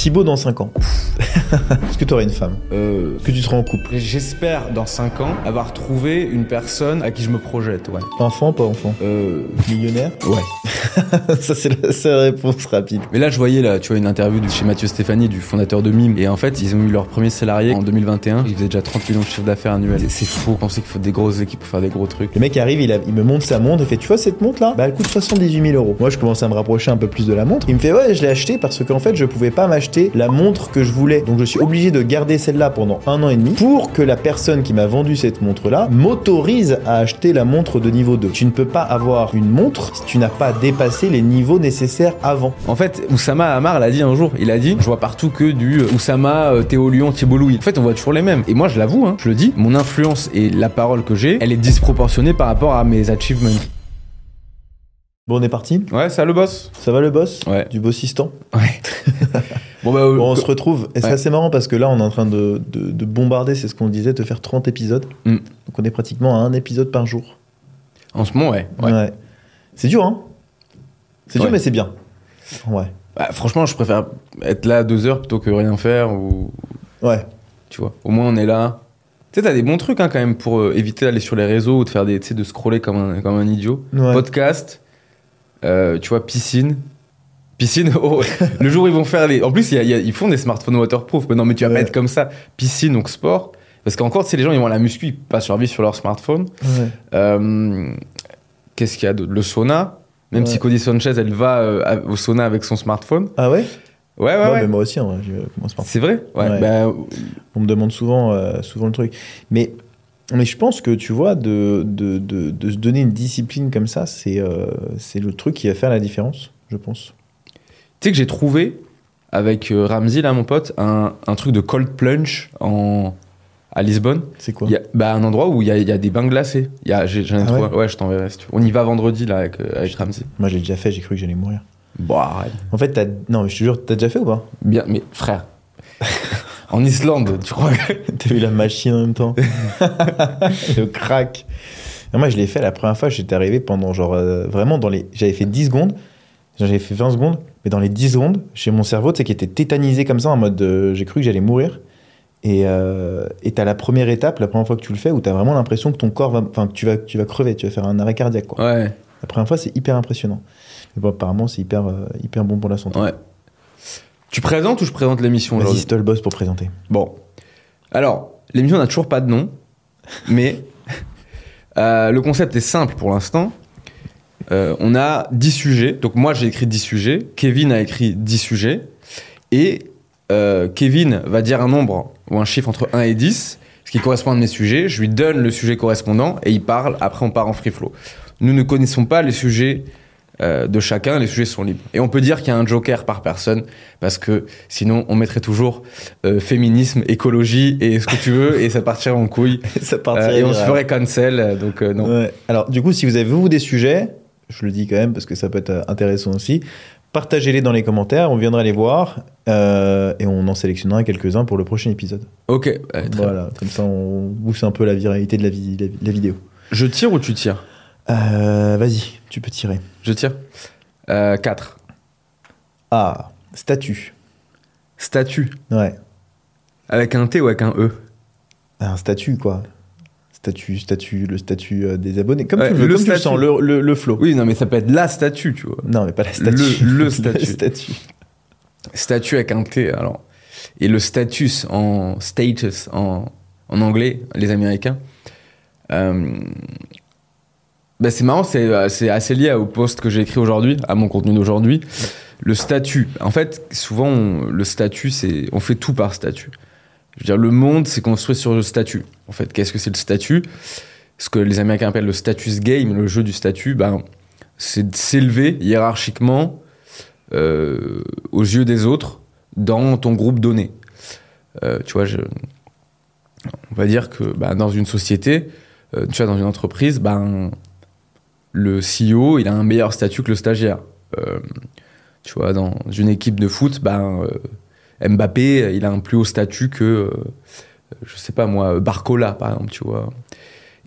Thibaut dans 5 ans. Est-ce que tu aurais une femme Euh, Est-ce que tu seras en couple J'espère dans 5 ans avoir trouvé une personne à qui je me projette, ouais. Enfant, pas enfant Euh, Millionnaire ouais. Ça, c'est la seule réponse rapide. Mais là, je voyais là, tu vois, une interview de chez Mathieu Stéphanie, du fondateur de Mime. Et en fait, ils ont eu leur premier salarié en 2021. Ils faisaient déjà 30 millions de chiffre d'affaires annuel. C'est faux. On sait qu'il faut des grosses équipes pour faire des gros trucs. Le mec arrive, il, a- il me montre sa montre, il fait Tu vois cette montre là Bah elle coûte 78 000 euros. Moi je commence à me rapprocher un peu plus de la montre. Il me fait Ouais, je l'ai acheté parce qu'en fait je pouvais pas m'acheter la montre que je voulais. Donc je suis obligé de garder celle-là pendant un an et demi pour que la personne qui m'a vendu cette montre là m'autorise à acheter la montre de niveau 2. Tu ne peux pas avoir une montre si tu n'as pas dépassé les niveaux nécessaires avant. En fait, Oussama Hamar l'a dit un jour. Il a dit Je vois partout que du euh, Oussama, euh, Théo Lyon, Thibault Louis. En fait, on voit toujours les mêmes. Et moi, je l'avoue, hein, je le dis, mon influence et la parole que j'ai, elle est disproportionnée par rapport à mes achievements. Bon, on est parti Ouais, ça le boss Ça va le boss? Ouais. Du bossistan? Ouais. bon, bah, euh, Bon, on se retrouve. Et c'est Ouais. assez marrant parce que là, on est en train de, de- de bombarder, c'est ce qu'on disait, de faire 30 épisodes. Mm. Donc on est pratiquement à un épisode par jour. en ce moment, ouais. ouais. Ouais. C'est dur, hein? C'est dur, mais c'est bien. Ouais. Bah, franchement, je préfère être là deux heures plutôt que rien faire ou. Ouais. Tu vois, au moins on est là. Tu sais, t'as des bons trucs hein, quand même pour euh, éviter d'aller sur les réseaux ou de faire des, tu sais, de scroller comme un, comme un idiot. Podcast, euh, tu vois, piscine. Piscine, oh, le jour où ils vont faire les. En plus, y a- il y a- ils font des smartphones waterproof. Mais non, mais tu vas Ouais. être comme ça. Piscine, donc sport. Parce qu'encore, tu sais, les gens, ils vont à la muscu, ils passent leur vie sur leur smartphone. Ouais. Euh, Qu'est-ce qu'il y a d'autre? Le sauna. Même Ouais. si Cody Sanchez, elle va euh, au sauna avec son smartphone. Ah ouais, Ouais, ouais, Ouais, mais moi aussi, hein, je commence par C'est vrai? Bah, On me demande souvent, euh, souvent le truc. Mais, mais je pense que, tu vois, de, de, de, de se donner une discipline comme ça, c'est euh, c'est le truc qui va faire la différence, je pense. Tu sais que j'ai trouvé, avec euh, Ramsey, là, mon pote, un, un truc de cold plunge en, à Lisbonne. C'est quoi Il y a, bah, un endroit où il y a, y a des bains glacés. Y a, j'ai, j'en ai Ah trouvé- ouais ouais, je t'enverrai. On y va vendredi, là, avec, euh, avec Ramsey. Moi, j'ai déjà fait, j'ai cru que j'allais mourir. Bon, arrête. En fait, t'as... non, mais je te jure, t'as déjà fait ou pas Bien, mais frère, en Islande, tu crois que... T'as vu la machine en même temps Le crack. Et moi, je l'ai fait la première fois, j'étais arrivé pendant genre euh, vraiment dans les. J'avais fait 10 secondes, j'avais fait 20 secondes, mais dans les 10 secondes, j'ai mon cerveau, qui était tétanisé comme ça, en mode euh, j'ai cru que j'allais mourir. Et euh, t'as la première étape, la première fois que tu le fais, où t'as vraiment l'impression que ton corps va. Enfin, que tu vas, tu vas crever, tu vas faire un arrêt cardiaque, quoi. Ouais, La première fois, c'est hyper impressionnant. Mais bon, apparemment, c'est hyper, euh, hyper bon pour la santé. ouais. Tu présentes ou je présente l'émission Vas-y, c'est toi le boss pour présenter. Bon. Alors, l'émission n'a toujours pas de nom, mais euh, le concept est simple pour l'instant. Euh, on a 10 sujets. Donc, moi, j'ai écrit 10 sujets. Kevin a écrit 10 sujets. Et euh, Kevin va dire un nombre ou un chiffre entre 1 et 10, ce qui correspond à mes sujets. Je lui donne le sujet correspondant et il parle. Après, on part en free flow. Nous ne connaissons pas les sujets euh, de chacun. Les sujets sont libres. Et on peut dire qu'il y a un joker par personne parce que sinon, on mettrait toujours euh, féminisme, écologie et ce que tu veux et ça partirait en couille. ça Euh, partirait et on se ferait cancel. euh, Donc, euh, non. Ouais. Alors, du coup, si vous avez vous des sujets, je le dis quand même parce que ça peut être euh, intéressant aussi, partagez-les dans les commentaires, on viendra les voir euh, et on en sélectionnera quelques-uns pour le prochain épisode. Ok, ouais, très bien. Voilà, comme ça on booste un peu la viralité de la, vi- la, la vidéo. Je tire ou tu tires? Euh, Vas-y, tu peux tirer. Je tire? Euh, 4. Ah, statut. Statut. Ouais, Avec un T ou avec un E? Un statut quoi. Statut, statut, le statut euh, des abonnés. Comme Ouais, tu le, comme tu le sens, le, le, le flow. Oui, non, mais ça peut être la statue, tu vois. Non, mais pas la statue. Le- le statut. statut. Statut avec un T, alors. Et le status en status en, en anglais, les Américains. Euh, bah, c'est marrant, c'est euh, c'est assez lié au post que j'ai écrit aujourd'hui, à mon contenu d'aujourd'hui. Le statut. En fait, souvent, on- le statut, c'est. On fait tout par statut. Je veux dire, le monde, c'est construit sur le statut. En fait, qu'est-ce que c'est le statut? Ce que les Américains appellent le status game, le jeu du statut, ben, c'est de s'élever hiérarchiquement euh, aux yeux des autres dans ton groupe donné. Euh, tu vois, on va dire que bah, dans une société, euh, tu vois, dans une entreprise, ben, le CEO, il a un meilleur statut que le stagiaire. Tu vois, dans une équipe de foot, ben, Mbappé, il a un plus haut statut que, euh, je sais pas moi, Barcola, par exemple, tu vois.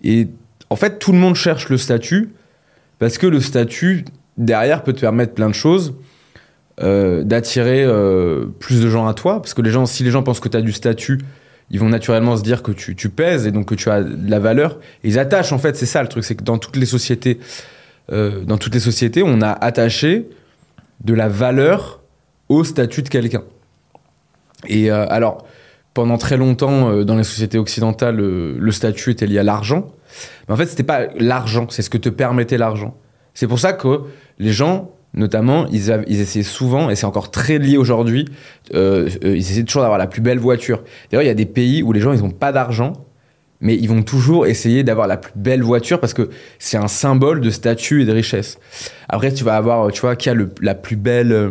Et en fait, tout le monde cherche le statut parce que le statut, derrière, peut te permettre plein de choses. euh, d'attirer euh, plus de gens à toi, parce que les gens, si les gens pensent que tu as du statut, ils vont naturellement se dire que tu, pèses et donc que tu as de la valeur. Ils attachent en fait, c'est ça le truc, c'est que dans toutes les sociétés, dans toutes les sociétés, on a attaché de la valeur au statut de quelqu'un. Et euh, alors, pendant très longtemps, euh, dans les sociétés occidentales, euh, le statut était lié à l'argent. Mais en fait, c'était pas l'argent, c'est ce que te permettait l'argent. C'est pour ça que les gens, notamment, ils, ils essayaient souvent, et c'est encore très lié aujourd'hui, euh, euh, ils essaient toujours d'avoir la plus belle voiture. D'ailleurs, il y a des pays où les gens, ils n'ont pas d'argent, mais ils vont toujours essayer d'avoir la plus belle voiture parce que c'est un symbole de statut et de richesse. Après, tu vas avoir, tu vois, qui a le, la plus belle, euh,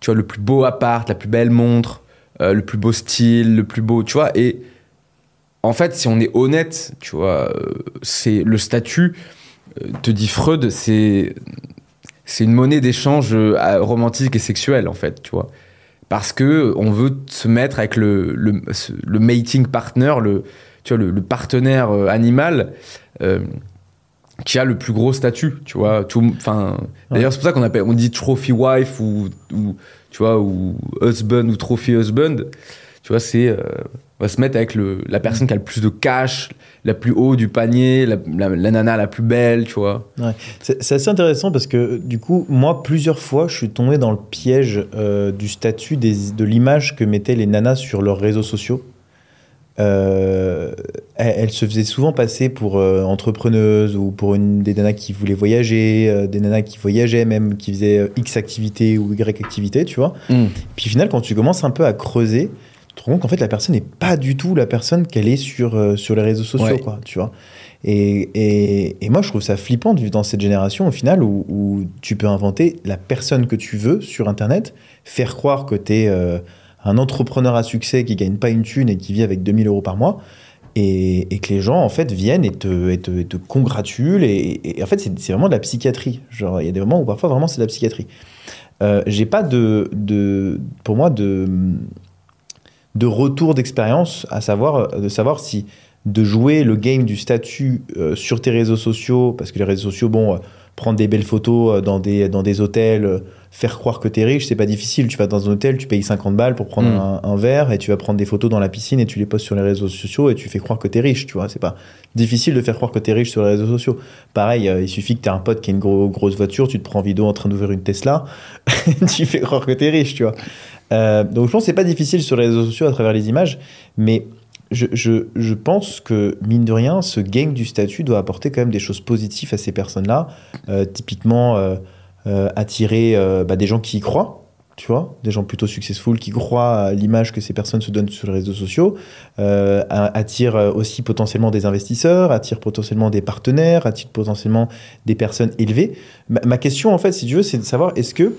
tu vois, le plus beau appart, la plus belle montre, euh, le plus beau style, le plus beau, tu vois, et en fait, si on est honnête, tu vois, euh, c'est le statut, euh, te dit Freud, c'est c'est une monnaie d'échange romantique et sexuelle, en fait, tu vois. Parce que on veut se mettre avec le, le, mating partner, le, tu vois, le, le partenaire animal euh, qui a le plus gros statut, tu vois. Tout, enfin, d'ailleurs, c'est pour ça qu'on appelle, on dit trophy wife ou, ou tu vois, ou husband ou trophy husband. Tu vois, c'est euh, on va se mettre avec le, la personne qui a le plus de cash, la plus haut du panier, la, la, nana la plus belle, tu vois. C'est c'est assez intéressant parce que du coup, moi, plusieurs fois, je suis tombé dans le piège euh, du statut des- de l'image que mettaient les nanas sur leurs réseaux sociaux. Euh, elles se faisaient souvent passer pour euh, entrepreneuses ou pour une des nanas qui voulaient voyager, euh, des nanas qui voyageaient même, qui faisaient X activité ou Y activité, tu vois. Puis au final, quand tu commences un peu à creuser, tu te rends compte qu'en fait, la personne n'est pas du tout la personne qu'elle est sur, sur les réseaux sociaux, Ouais. quoi, tu vois. Et, et, et moi, je trouve ça flippant de vivre dans cette génération, au final, où, où tu peux inventer la personne que tu veux sur Internet, faire croire que tu es un entrepreneur à succès qui gagne pas une thune et qui vit avec 2000 euros par mois, et, que les gens, en fait, viennent et te, et te, et congratulent. Et, en fait, c'est c'est vraiment de la psychiatrie. Genre, il y a des moments où parfois, vraiment, c'est de la psychiatrie. Euh, J'ai pas de, de, pour moi, de de retour d'expérience, à savoir de savoir si de jouer le game du statut euh, sur tes réseaux sociaux, parce que les réseaux sociaux, bon, euh, prendre des belles photos euh, dans des, dans des hôtels, euh, faire croire que t'es riche, c'est pas difficile. Tu vas dans un hôtel, tu payes 50 balles pour prendre Mm. un, un verre et tu vas prendre des photos dans la piscine et tu les postes sur les réseaux sociaux et tu fais croire que t'es riche, tu vois. C'est pas difficile de faire croire que t'es riche sur les réseaux sociaux. Pareil, euh, il suffit que t'aies un pote qui a une gros- grosse voiture, tu te prends en vidéo en train d'ouvrir une Tesla, tu fais croire que t'es riche, tu vois. Euh, donc je pense que c'est pas difficile sur les réseaux sociaux à travers les images, mais je, pense que, mine de rien, ce game du statut doit apporter quand même des choses positives à ces personnes-là. Euh, typiquement, euh, euh, attirer euh, bah, des gens qui y croient, tu vois, des gens plutôt successful qui croient à l'image que ces personnes se donnent sur les réseaux sociaux, euh, attire aussi potentiellement des investisseurs, attire potentiellement des partenaires, attire potentiellement des personnes élevées. Ma question, en fait, si tu veux, c'est de savoir est-ce que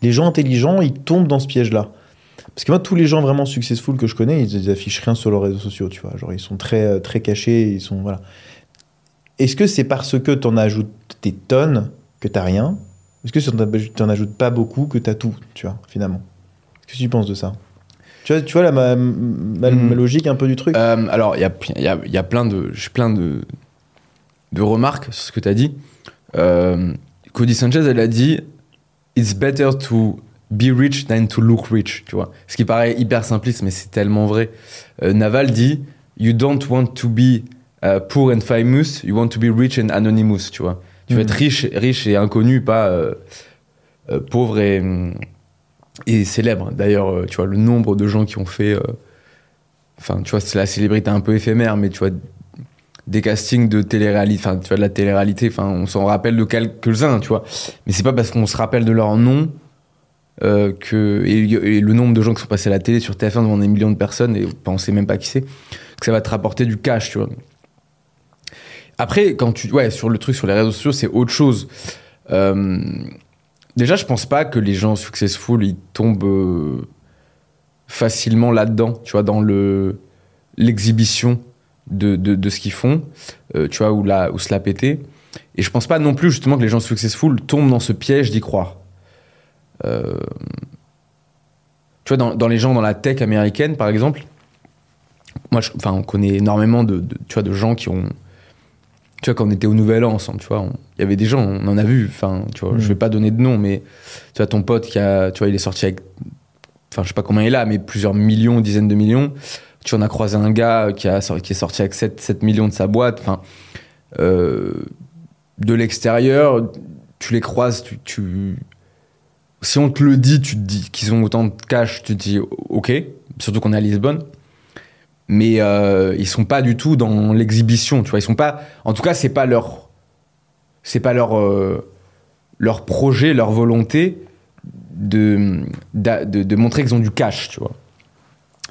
les gens intelligents, ils tombent dans ce piège-là? Parce que moi, tous les gens vraiment successful que je connais, ils, ils affichent rien sur leurs réseaux sociaux, tu vois. Genre, ils sont très, euh, très cachés, ils sont, voilà. Est-ce que c'est parce que tu en ajoutes des tonnes que t'as rien? Est-ce que si tu en ajoutes pas beaucoup que t'as tout, tu vois, finalement? Qu'est-ce que tu penses de ça? Tu vois, tu vois là, ma, ma- Hmm. ma logique un peu du truc? Euh, alors, il y a, y, a, y a plein de, plein de, de remarques sur ce que tu as dit. Euh, Cody Sanchez, elle a dit It's better to be rich than to look rich. Tu vois, ce qui paraît hyper simpliste, mais c'est tellement vrai. Euh, Naval dit You don't want to be uh, poor and famous, you want to be rich and anonymous. Tu vois, tu veux Mhm. être riche, riche et inconnu, pas euh, euh, pauvre et, hum, et célèbre. D'ailleurs, euh, tu vois, le nombre de gens qui ont fait. euh, Enfin, tu vois, c'est la célébrité un peu éphémère, mais tu vois, des castings de télé-réalité, enfin, tu vois, de la télé-réalité, enfin, on s'en rappelle de quelques-uns, tu vois. Mais c'est pas parce qu'on se rappelle de leur nom euh, que. Et, le nombre de gens qui sont passés à la télé sur TF1 devant des millions de personnes, et on sait même pas qui c'est, que ça va te rapporter du cash, tu vois. Après, quand tu. Ouais, sur le truc sur les réseaux sociaux, c'est autre chose. Euh, déjà, je pense pas que les gens successful, ils tombent. euh, facilement là-dedans, tu vois, dans le l'exhibition de, de, ce qu'ils font, tu vois, ou, la, ou se péter. Et je pense pas non plus justement que les gens successful tombent dans ce piège d'y croire. Euh, tu vois, dans, dans les gens dans la tech américaine, par exemple, moi, je- enfin, on connaît énormément de, de- tu vois, de gens qui ont tu vois, quand on était au Nouvel An ensemble, tu vois, il y avait des gens, on en a vu, enfin, tu vois, Mm. je vais pas donner de nom, mais tu vois, ton pote qui a, tu vois, il est sorti avec, enfin, je sais pas combien il a, mais plusieurs millions, dizaines de millions. Tu en as croisé un gars qui, a, qui est sorti avec 7, 7 millions de sa boîte, enfin, euh, de l'extérieur, tu les croises, tu, tu- si on te le dit, tu te dis qu'ils ont autant de cash, tu te dis ok, surtout qu'on est à Lisbonne. Mais euh, ils sont pas du tout dans l'exhibition, tu vois. Ils sont pas, en tout cas, c'est pas leur, c'est pas leur, euh, leur projet, leur volonté de, de, montrer qu'ils ont du cash, tu vois.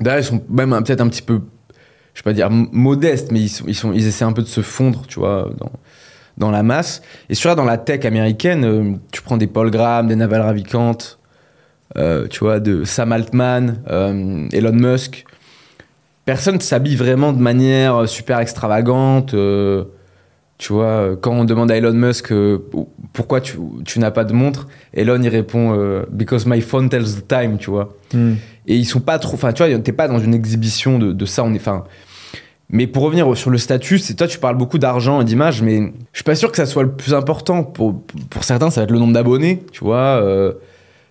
D'ailleurs, ils sont même peut-être un petit peu, je vais pas dire modestes, mais ils, sont, ils, essaient un peu de se fondre, tu vois, dans la masse. Et sur dans la tech américaine, euh, tu prends des Paul Graham, des Naval Ravikant, euh, tu vois, de Sam Altman, euh, Elon Musk. Personne ne s'habille vraiment de manière super extravagante. tu vois, quand on demande à Elon Musk pourquoi tu, tu n'as pas de montre, Elon il répond Because my phone tells the time, tu vois. Hmm. Et ils sont pas trop. Enfin, tu vois, t'es pas dans une exhibition de, de ça. On est. Enfin. Mais pour revenir sur le statut, c'est toi, tu parles beaucoup d'argent et d'image, mais je suis pas sûr que ça soit le plus important. Pour, pour certains, ça va être le nombre d'abonnés, tu vois. euh,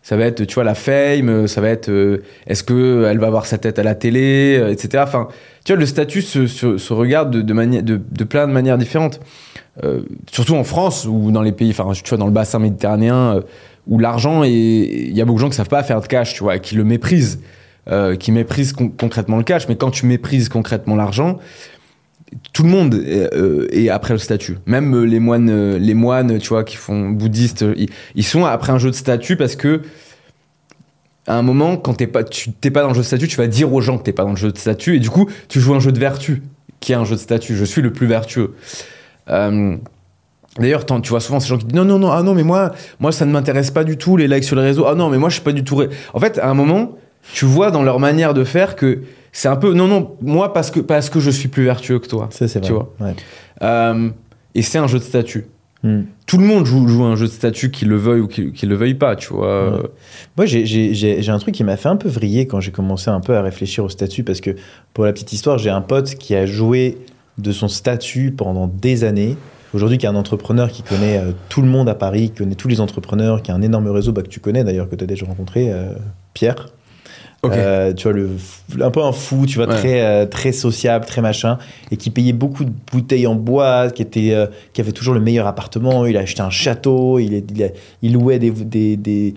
ça va être, tu vois, la fame, ça va être, euh, est-ce que elle va avoir sa tête à la télé, euh, etc. Enfin, tu vois, le statut se, regarde de, plein de manières différentes. Euh, surtout en France ou dans les pays, enfin, tu vois, dans le bassin méditerranéen, euh, où l'argent il y a beaucoup de gens qui savent pas faire de cash, tu vois, qui le méprisent, euh, qui méprisent con- concrètement le cash. Mais quand tu méprises concrètement l'argent, tout le monde est, euh, après le statut. Même euh, les moines, les moines, tu vois, qui font bouddhistes, ils, sont après un jeu de statut parce que à un moment, quand t'es pas, tu t'es pas dans le jeu de statut, tu vas dire aux gens que t'es pas dans le jeu de statut, et du coup, tu joues un jeu de vertu, qui est un jeu de statut. Je suis le plus vertueux. D'ailleurs, tu vois souvent ces gens qui disent non, non, non, ah non, mais moi, moi, ça ne m'intéresse pas du tout les likes sur les réseaux. Ah non, mais moi, je suis pas du tout. En fait, à un moment, tu vois dans leur manière de faire que c'est un peu non, non, moi parce que parce que je suis plus vertueux que toi. Ça, c'est vrai. Tu vois. Ouais. Euh, et c'est un jeu de statut. Hmm. Tout le monde joue, joue un jeu de statut, qu'il le veuille ou qu'il qu'il le veuille pas, tu vois. Moi, j'ai un truc qui m'a fait un peu vriller quand j'ai commencé un peu à réfléchir au statut, parce que pour la petite histoire, j'ai un pote qui a joué de son statut pendant des années. Aujourd'hui, qui est un entrepreneur qui connaît euh, tout le monde à Paris, qui connaît tous les entrepreneurs, qui a un énorme réseau bah, que tu connais d'ailleurs, que tu as déjà rencontré, euh, Pierre. Euh, tu vois, le, un peu un fou, tu vois, Ouais. très, euh, très sociable, très machin, et qui payait beaucoup de bouteilles en bois, qui, était, euh, qui avait toujours le meilleur appartement. Il a acheté un château, il, est- il, a- il louait des, des, des-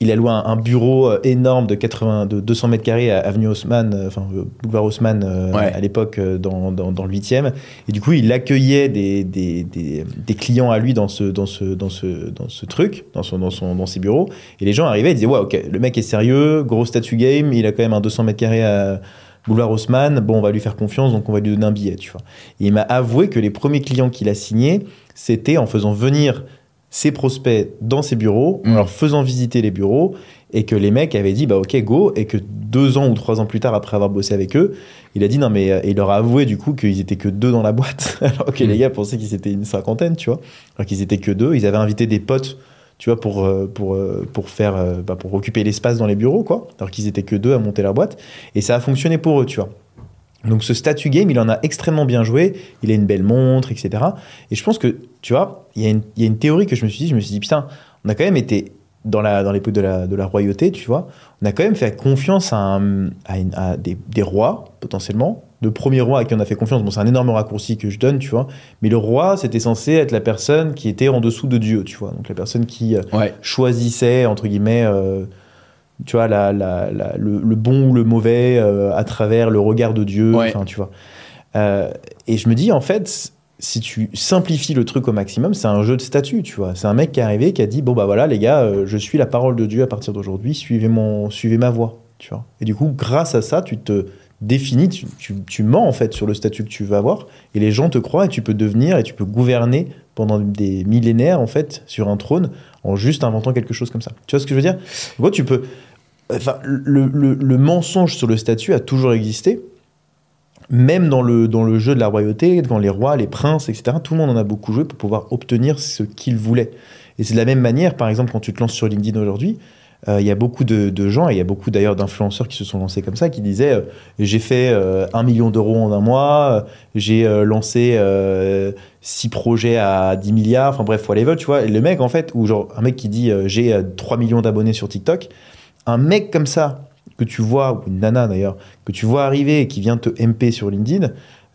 il a loué un, un bureau euh, énorme de, 80, de 200 mètres carrés à Avenue Haussmann, euh, enfin, euh, boulevard Haussmann euh, Ouais. à l'époque dans, dans, dans le 8e. Et du coup, il accueillait des, des, des, des clients à lui dans ce, dans ce, dans ce, dans ce truc, dans, son, dans, son, dans ses bureaux. Et les gens arrivaient et disaient Ouais, ok, le mec est sérieux, gros statut game, il a quand même un 200 mètres carrés à boulevard Haussmann. Bon, on va lui faire confiance, donc on va lui donner un billet, tu vois. Et il m'a avoué que les premiers clients qu'il a signés, c'était en faisant venir ses prospects dans ses bureaux, en Mm. leur faisant visiter les bureaux, et que les mecs avaient dit bah ok go, et que deux ans ou trois ans plus tard après avoir bossé avec eux, il a dit non mais euh, et il leur a avoué du coup qu'ils étaient que deux dans la boîte, alors que Mm. les gars pensaient qu'ils étaient une cinquantaine, tu vois, alors qu'ils étaient que deux, ils avaient invité des potes. Tu vois, pour, euh, pour, euh, pour faire, bah, pour occuper l'espace dans les bureaux, quoi. Alors qu'ils étaient que deux à monter leur boîte. Et ça a fonctionné pour eux, tu vois. Donc ce statut game, il en a extrêmement bien joué. Il a une belle montre, etc. Et je pense que, tu vois, il y, a une- il y a une théorie que je me suis dit, je me suis dit, putain, on a quand même été dans la dans l'époque de la, de la royauté, tu vois, on a quand même fait confiance à, un- à, une- à des, des rois, potentiellement. Le premier roi à qui on a fait confiance, bon, c'est un énorme raccourci que je donne, tu vois, mais le roi, c'était censé être la personne qui était en dessous de Dieu, tu vois, donc la personne qui euh, Ouais. choisissait, entre guillemets, euh, tu vois, la, la- la- le, le bon ou le mauvais euh, à travers le regard de Dieu, Ouais. enfin, tu vois. Euh, et je me dis, en fait, si tu simplifies le truc au maximum, c'est un jeu de statut, tu vois. C'est un mec qui est arrivé, qui a dit, bon, bah voilà, les gars, euh, je suis la parole de Dieu à partir d'aujourd'hui, suivez, mon, suivez ma voix, tu vois. Et du coup, grâce à ça, tu te définis, tu, tu, tu mens, en fait, sur le statut que tu veux avoir, et les gens te croient, et tu peux devenir, et tu peux gouverner pendant des millénaires, en fait, sur un trône, en juste inventant quelque chose comme ça. Tu vois ce que je veux dire? Tu peux... Enfin, le, le- le mensonge sur le statut a toujours existé, même dans le, dans le jeu de la royauté, devant les rois, les princes, etc., tout le monde en a beaucoup joué pour pouvoir obtenir ce qu'il voulait. Et c'est de la même manière, par exemple, quand tu te lances sur LinkedIn aujourd'hui, il y a beaucoup de, gens, et il y a beaucoup d'ailleurs d'influenceurs qui se sont lancés comme ça, qui disaient euh, J'ai fait euh, un million d'euros en un mois, euh, j'ai euh, lancé euh, six projets à 10 milliards, enfin bref, whatever, tu vois. Et le mec, en fait, ou genre un mec qui dit euh, J'ai euh, 3 millions d'abonnés sur TikTok, un mec comme ça, que tu vois, ou une nana d'ailleurs, que tu vois arriver et qui vient te MP sur LinkedIn,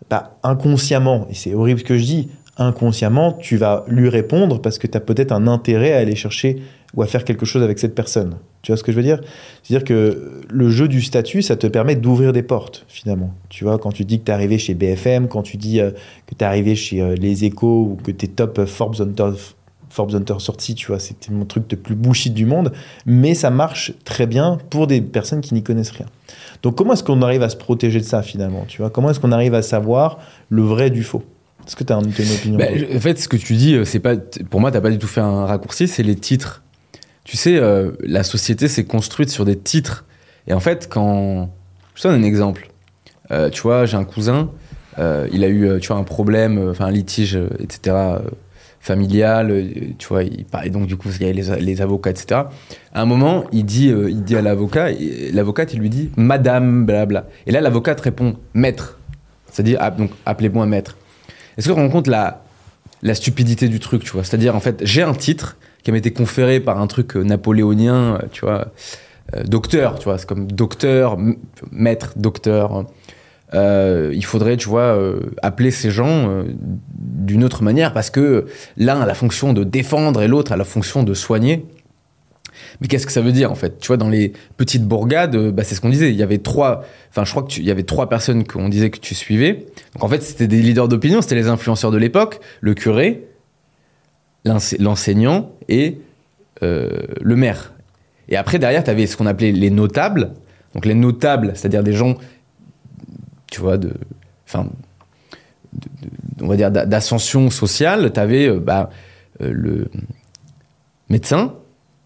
bah, inconsciemment, et c'est horrible ce que je dis, inconsciemment, tu vas lui répondre parce que tu as peut-être un intérêt à aller chercher ou à faire quelque chose avec cette personne. Tu vois ce que je veux dire? C'est-à-dire que le jeu du statut, ça te permet d'ouvrir des portes, finalement. Tu vois, quand tu dis que tu es arrivé chez BFM, quand tu dis euh, que tu es arrivé chez euh, Les Échos ou que tu es top euh, Forbes Hunter, Forbes Hunter sorti, tu vois, c'était mon truc le plus bullshit du monde, mais ça marche très bien pour des personnes qui n'y connaissent rien. Donc comment est-ce qu'on arrive à se protéger de ça, finalement? Tu vois, comment est-ce qu'on arrive à savoir le vrai du faux? Est-ce que tu as une, une opinion? Bah, en fait, ce que tu dis, c'est pas, pour moi, t'as pas du tout fait un raccourci, c'est les titres. Tu sais, euh, la société s'est construite sur des titres. Et en fait, quand. Je te donne un exemple. Euh, tu vois, j'ai un cousin, euh, il a eu tu vois, un problème, enfin un litige, etc., familial. tu vois, il parlait donc du coup, il y avait les, avocats, etc. À un moment, il dit, il dit à l'avocat, et l'avocate, il lui dit Madame, blabla. Et là, l'avocate répond Maître. C'est-à-dire, ah, donc, appelez-moi maître. Est-ce que tu rends compte la, la stupidité du truc, tu vois? C'est-à-dire, en fait, j'ai un titre qui m'a été conféré par un truc euh, napoléonien, euh, tu vois, euh, docteur, tu vois, c'est comme docteur, maître, docteur. Il faudrait, tu vois, appeler ces gens d'une autre manière parce que l'un a la fonction de défendre et l'autre a la fonction de soigner. Mais qu'est-ce que ça veut dire en fait? Tu vois, dans les petites bourgades, bah, c'est ce qu'on disait. Il y avait trois, enfin, je crois que il y avait trois personnes qu'on disait que tu suivais. Donc en fait, c'était des leaders d'opinion, c'était les influenceurs de l'époque, le curé, l'enseignant et euh, le maire. Et après, derrière, tu avais ce qu'on appelait les notables. Donc les notables, c'est-à-dire des gens, tu vois, de, enfin, on va dire d'a- d'ascension sociale. Tu avais bah, euh, le médecin,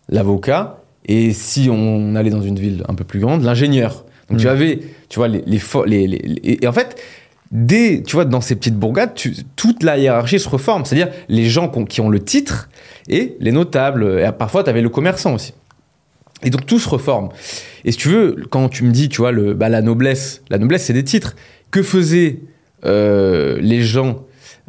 l'avocat, et si on allait dans une ville un peu plus grande, l'ingénieur. Donc tu Mm. avais, tu vois, les- les- et en fait, dès, tu vois, dans ces petites bourgades, tu- toute la hiérarchie se reforme. C'est-à-dire les gens qui ont, qui ont le titre et les notables. Et parfois, tu avais le commerçant aussi. Et donc tout se reforme. Et si tu veux, quand tu me dis, tu vois, le, bah, la noblesse, la noblesse, c'est des titres. Que faisaient euh, les gens,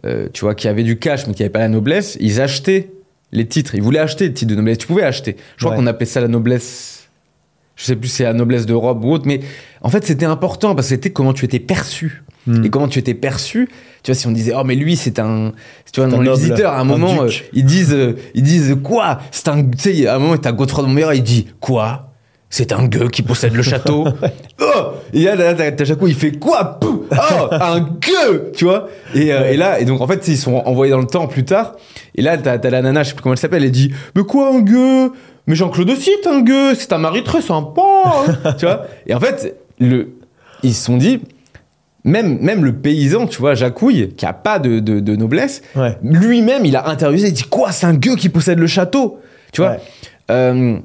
euh, tu vois, qui avaient du cash mais qui n'avaient pas la noblesse? Ils achetaient les titres. Ils voulaient acheter les titres de noblesse. Tu pouvais acheter. Je crois Ouais. qu'on appelait ça la noblesse. Je sais plus si c'est la noblesse de robe ou autre, mais en fait c'était important parce que c'était comment tu étais perçu. Hmm. Et comment tu étais perçu, tu vois, si on disait, oh, mais lui, c'est un. Tu vois, dans les visiteurs, à un un moment, euh, ils disent, euh, ils disent, quoi? C'est un. Tu sais, à un moment, t'as Godefroy de Montbéliard, il dit, quoi? C'est un gueux qui possède le château. oh Et là, là, t'as Jacou, il fait, quoi? Oh Un gueux Tu vois? Et, euh, et là, et donc, en fait, ils sont envoyés dans le temps plus tard. Et là, t'as t'as la nana, je sais plus comment elle s'appelle, elle dit, mais quoi, un gueux? Mais Jean-Claude aussi est un gueux, c'est un mari très sympa. hein. tu vois? Et en fait, le, ils se sont dit, même, même le paysan, tu vois, Jacouille, qui a pas de, de, de noblesse, Ouais. lui-même, il a interviewé, il dit quoi, c'est un gueux qui possède le château, tu vois. Ouais. Euh,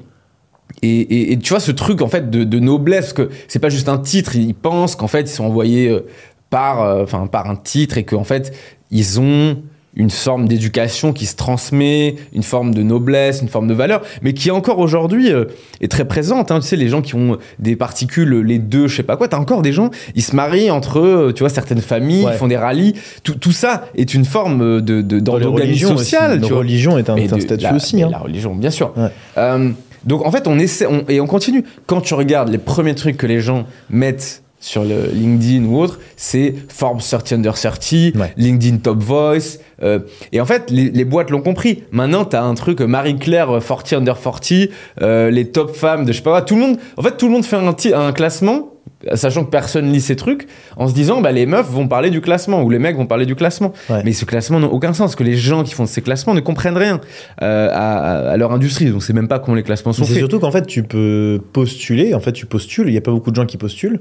et, et- et tu vois ce truc en fait de, de noblesse, que c'est pas juste un titre, ils pensent qu'en fait ils sont envoyés euh, par, euh, enfin par un titre et qu'en fait ils ont une forme d'éducation qui se transmet, une forme de noblesse, une forme de valeur, mais qui encore aujourd'hui euh, est très présente. Hein. Tu sais, les gens qui ont des particules, les deux, je sais pas quoi, t'as encore des gens, ils se marient entre, eux, tu vois, certaines familles, Ouais. ils font des rallyes. Tout, tout ça est une forme de, de, d'endogamie religions sociale. La religion est un, est un de- statut la- aussi. hein. La religion, bien sûr. Ouais. Euh, donc en fait, on essaie on- et on continue. Quand tu regardes les premiers trucs que les gens mettent sur le LinkedIn ou autre, c'est Forbes 30 Under 30, Ouais. LinkedIn Top Voice. euh, et en fait, les, les boîtes l'ont compris. Maintenant, tu as un truc Marie-Claire euh, 40 Under 40, euh, les top femmes de je sais pas quoi. Tout le monde, en fait, tout le monde fait un, classement, sachant que personne lit ces trucs, en se disant, bah, les meufs vont parler du classement ou les mecs vont parler du classement. Ouais. Mais ce classement n'a aucun sens, parce que les gens qui font ces classements ne comprennent rien euh, à, à leur industrie. Donc, c'est même pas comment les classements sont Mais C'est faits. surtout qu'en fait, tu peux postuler. En fait, tu postules. Il n'y a pas beaucoup de gens qui postulent.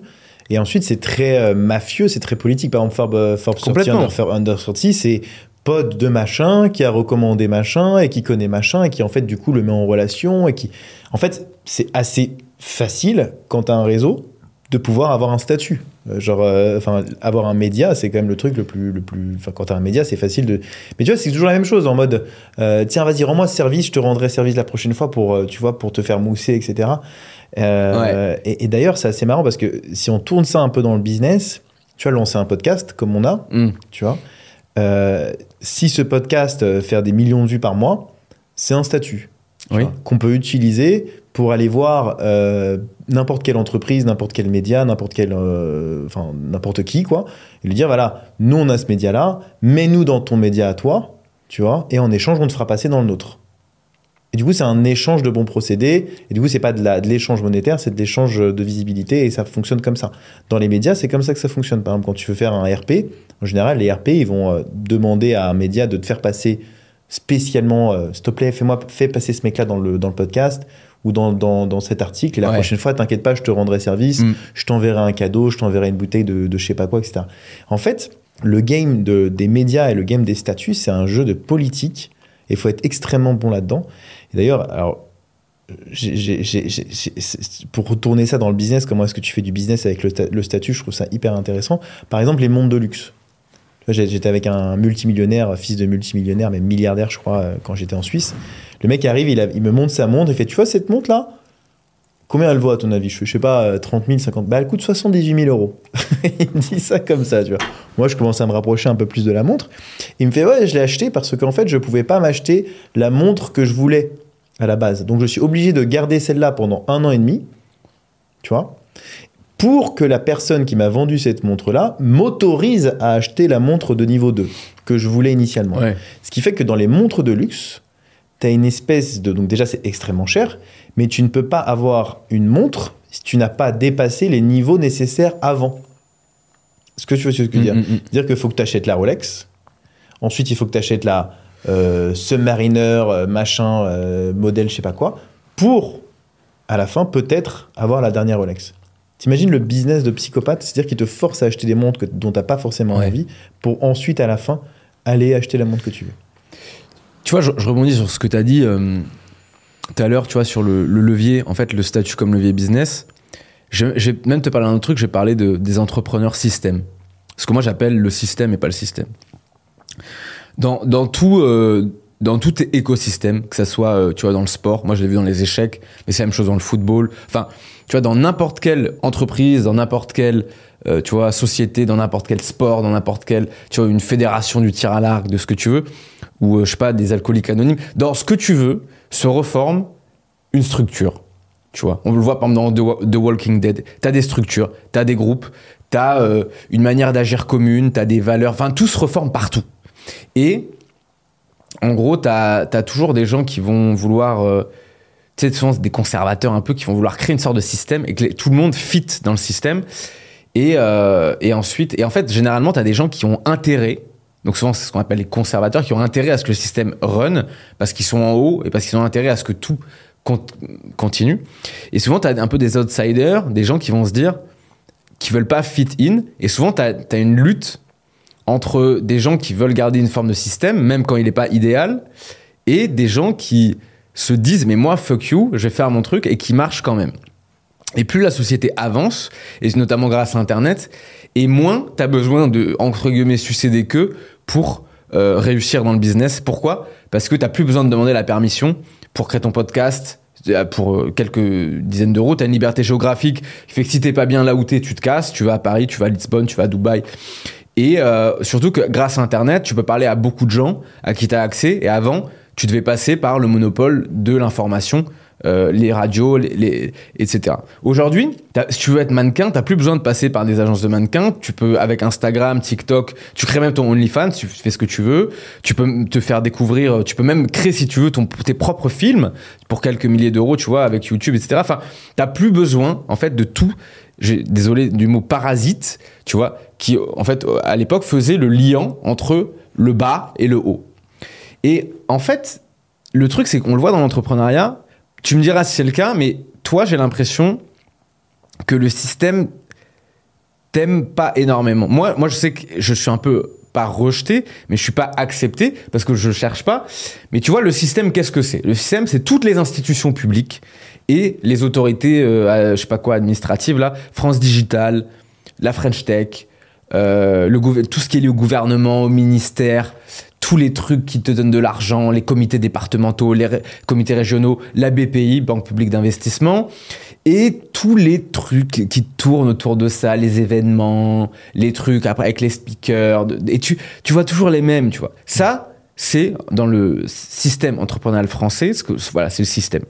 Et ensuite, c'est très euh, mafieux, c'est très politique. Par exemple, Forbes, euh, Forbes 30 Complètement. Under, Under 30, c'est pote de machin qui a recommandé machin et qui connaît machin et qui, en fait, du coup, le met en relation. Et qui... En fait, c'est assez facile quand tu as un réseau de pouvoir avoir un statut. Euh, genre, euh, enfin, avoir un média, c'est quand même le truc le plus, le plus. Enfin, quand t'as un média, c'est facile de. Mais tu vois, c'est toujours la même chose en mode, euh, tiens, vas-y, rends-moi ce service, je te rendrai service la prochaine fois pour, euh, tu vois, pour te faire mousser, etc. Euh, Et, et d'ailleurs, c'est assez marrant parce que si on tourne ça un peu dans le business, tu vois, lancer un podcast comme on a, Hmm. tu vois, euh, si ce podcast euh, fait des millions de vues par mois, c'est un statut Oui. qu'on peut utiliser pour aller voir euh, n'importe quelle entreprise, n'importe quel média, n'importe quel, enfin n'importe qui quoi, et lui dire voilà, nous on a ce média-là, mets-nous dans ton média à toi, tu vois, et en échange on te fera passer dans le nôtre. Et du coup c'est un échange de bons procédés, et du coup c'est pas de l'échange monétaire, c'est de l'échange de visibilité, et ça fonctionne comme ça. Dans les médias c'est comme ça que ça fonctionne. Par exemple quand tu veux faire un RP, en général les RP ils vont euh, demander à un média de te faire passer spécialement, euh, s'il te plaît, fais-moi, fais passer ce mec-là dans le, dans le podcast ou dans, dans, dans cet article. Et la Ouais. prochaine fois, t'inquiète pas, je te rendrai service, Mm. je t'enverrai un cadeau, je t'enverrai une bouteille de, de je sais pas quoi, etc. En fait, le game de, des médias et le game des statuts, c'est un jeu de politique. Et il faut être extrêmement bon là-dedans. Et d'ailleurs, alors, pour retourner ça dans le business, comment est-ce que tu fais du business avec le, sta- le statut, je trouve ça hyper intéressant. Par exemple, les mondes de luxe. J'étais avec un multimillionnaire, fils de multimillionnaire, mais milliardaire, je crois, euh, quand j'étais en Suisse. Le mec arrive, il me montre sa montre, il fait Tu vois cette montre-là? Combien elle vaut à ton avis? Je, sais pas, euh, 30 000, 50 Bah, elle coûte 78 000 euros. il me dit ça comme ça, tu vois. Moi, je commence à me rapprocher un peu plus de la montre. Il me fait Ouais, je l'ai acheté parce qu'en fait, je pouvais pas m'acheter la montre que je voulais à la base. Donc, je suis obligé de garder celle-là pendant un an et demi, tu vois, pour que la personne qui m'a vendu cette montre-là m'autorise à acheter la montre de niveau 2 que je voulais initialement. Ouais. Ce qui fait que dans les montres de luxe, tu as une espèce de. Donc, déjà, c'est extrêmement cher, mais tu ne peux pas avoir une montre si tu n'as pas dépassé les niveaux nécessaires avant. Est-ce que tu ce que je veux dire? Mm, mm, mm. C'est-à-dire qu'il faut que tu achètes la Rolex. Ensuite, il faut que tu achètes la euh, Submariner, euh, machin, euh, modèle, je sais pas quoi, pour, à la fin, peut-être avoir la dernière Rolex. T'imagines le business de psychopathe C'est-à-dire qu'il te force à acheter des montres que- dont tu n'as pas forcément Ouais. envie, pour ensuite, à la fin, aller acheter la montre que tu veux. Tu vois, je, rebondis sur ce que tu as dit euh, tout à l'heure, tu vois, sur le, le levier, en fait, le statut comme levier business. Je, vais même te parler d'un truc, je vais parler de, des entrepreneurs système. Ce que moi j'appelle le système et pas le système. Dans, dans tout, euh, dans tout écosystème, que ça soit, euh, tu vois, dans le sport, moi je l'ai vu dans les échecs, mais c'est la même chose dans le football. Enfin, tu vois, dans n'importe quelle entreprise, dans n'importe quelle, tu vois, société, dans n'importe quel sport, dans n'importe quelle, tu vois, une fédération du tir à l'arc, de ce que tu veux, ou euh, je sais pas, des alcooliques anonymes, dans ce que tu veux, se reforme une structure. Tu vois, on le voit dans The, Walking Dead. T'as des structures, t'as des groupes, t'as euh, une manière d'agir commune, t'as des valeurs, enfin tout se reforme partout. Et en gros, t'as as toujours des gens qui vont vouloir, euh, tu sais, souvent des conservateurs un peu qui vont vouloir créer une sorte de système et que tout le monde fit dans le système. Et, euh, et ensuite, et en fait, généralement, t'as des gens qui ont intérêt. Donc souvent, c'est ce qu'on appelle les conservateurs qui ont intérêt à ce que le système run parce qu'ils sont en haut et parce qu'ils ont intérêt à ce que tout con- continue. Et souvent, tu as un peu des outsiders, des gens qui vont se dire, qui veulent pas fit in. Et souvent, tu as, une lutte entre des gens qui veulent garder une forme de système, même quand il n'est pas idéal, et des gens qui se disent, mais moi, fuck you, je vais faire mon truc, et qui marchent quand même. Et plus la société avance, et notamment grâce à Internet, et moins tu as besoin de, entre guillemets, sucer des queues pour euh, réussir dans le business. Pourquoi? Parce que tu plus besoin de demander la permission pour créer ton podcast euh, pour euh, quelques dizaines d'euros. Tu as une liberté géographique qui fait que si t'es pas bien là où t'es, tu te casses. Tu vas à Paris, tu vas à Lisbonne, tu vas à Dubaï. Et surtout que grâce à Internet, tu peux parler à beaucoup de gens à qui tu as accès. Et avant, tu devais passer par le monopole de l'information, euh, les radios, les, etc. Aujourd'hui, t'as- si tu veux être mannequin, tu plus besoin de passer par des agences de mannequins. Tu peux, avec Instagram, TikTok, tu crées même ton OnlyFans, tu fais ce que tu veux. Tu peux te faire découvrir, tu peux même créer, si tu veux, ton, tes propres films pour quelques milliers d'euros, tu vois, avec YouTube, etc. Enfin, t'as plus besoin, en fait, de tout. Désolé du mot parasite, tu vois, qui, en fait, à l'époque, faisait le liant entre le bas et le haut. Et en fait, le truc, c'est qu'on le voit dans l'entrepreneuriat. Tu me diras si c'est le cas, mais toi, j'ai l'impression que le système t'aime pas énormément. Moi, moi, je sais que je suis un peu pas rejeté, mais je suis pas accepté parce que je cherche pas. Mais tu vois, le système, qu'est-ce que c'est? Le système, c'est toutes les institutions publiques et les autorités, euh, je sais pas quoi, administratives, là, France Digital, la French Tech, euh, tout ce qui est lié au gouvernement, au ministère, tous les trucs qui te donnent de l'argent, les comités départementaux, les comités régionaux, la BPI, Banque publique d'investissement, et tous les trucs qui tournent autour de ça, les événements, les trucs après avec les speakers, et tu, tu vois toujours les mêmes, tu vois. Ça, c'est dans le système entrepreneurial français, que, voilà, c'est le système.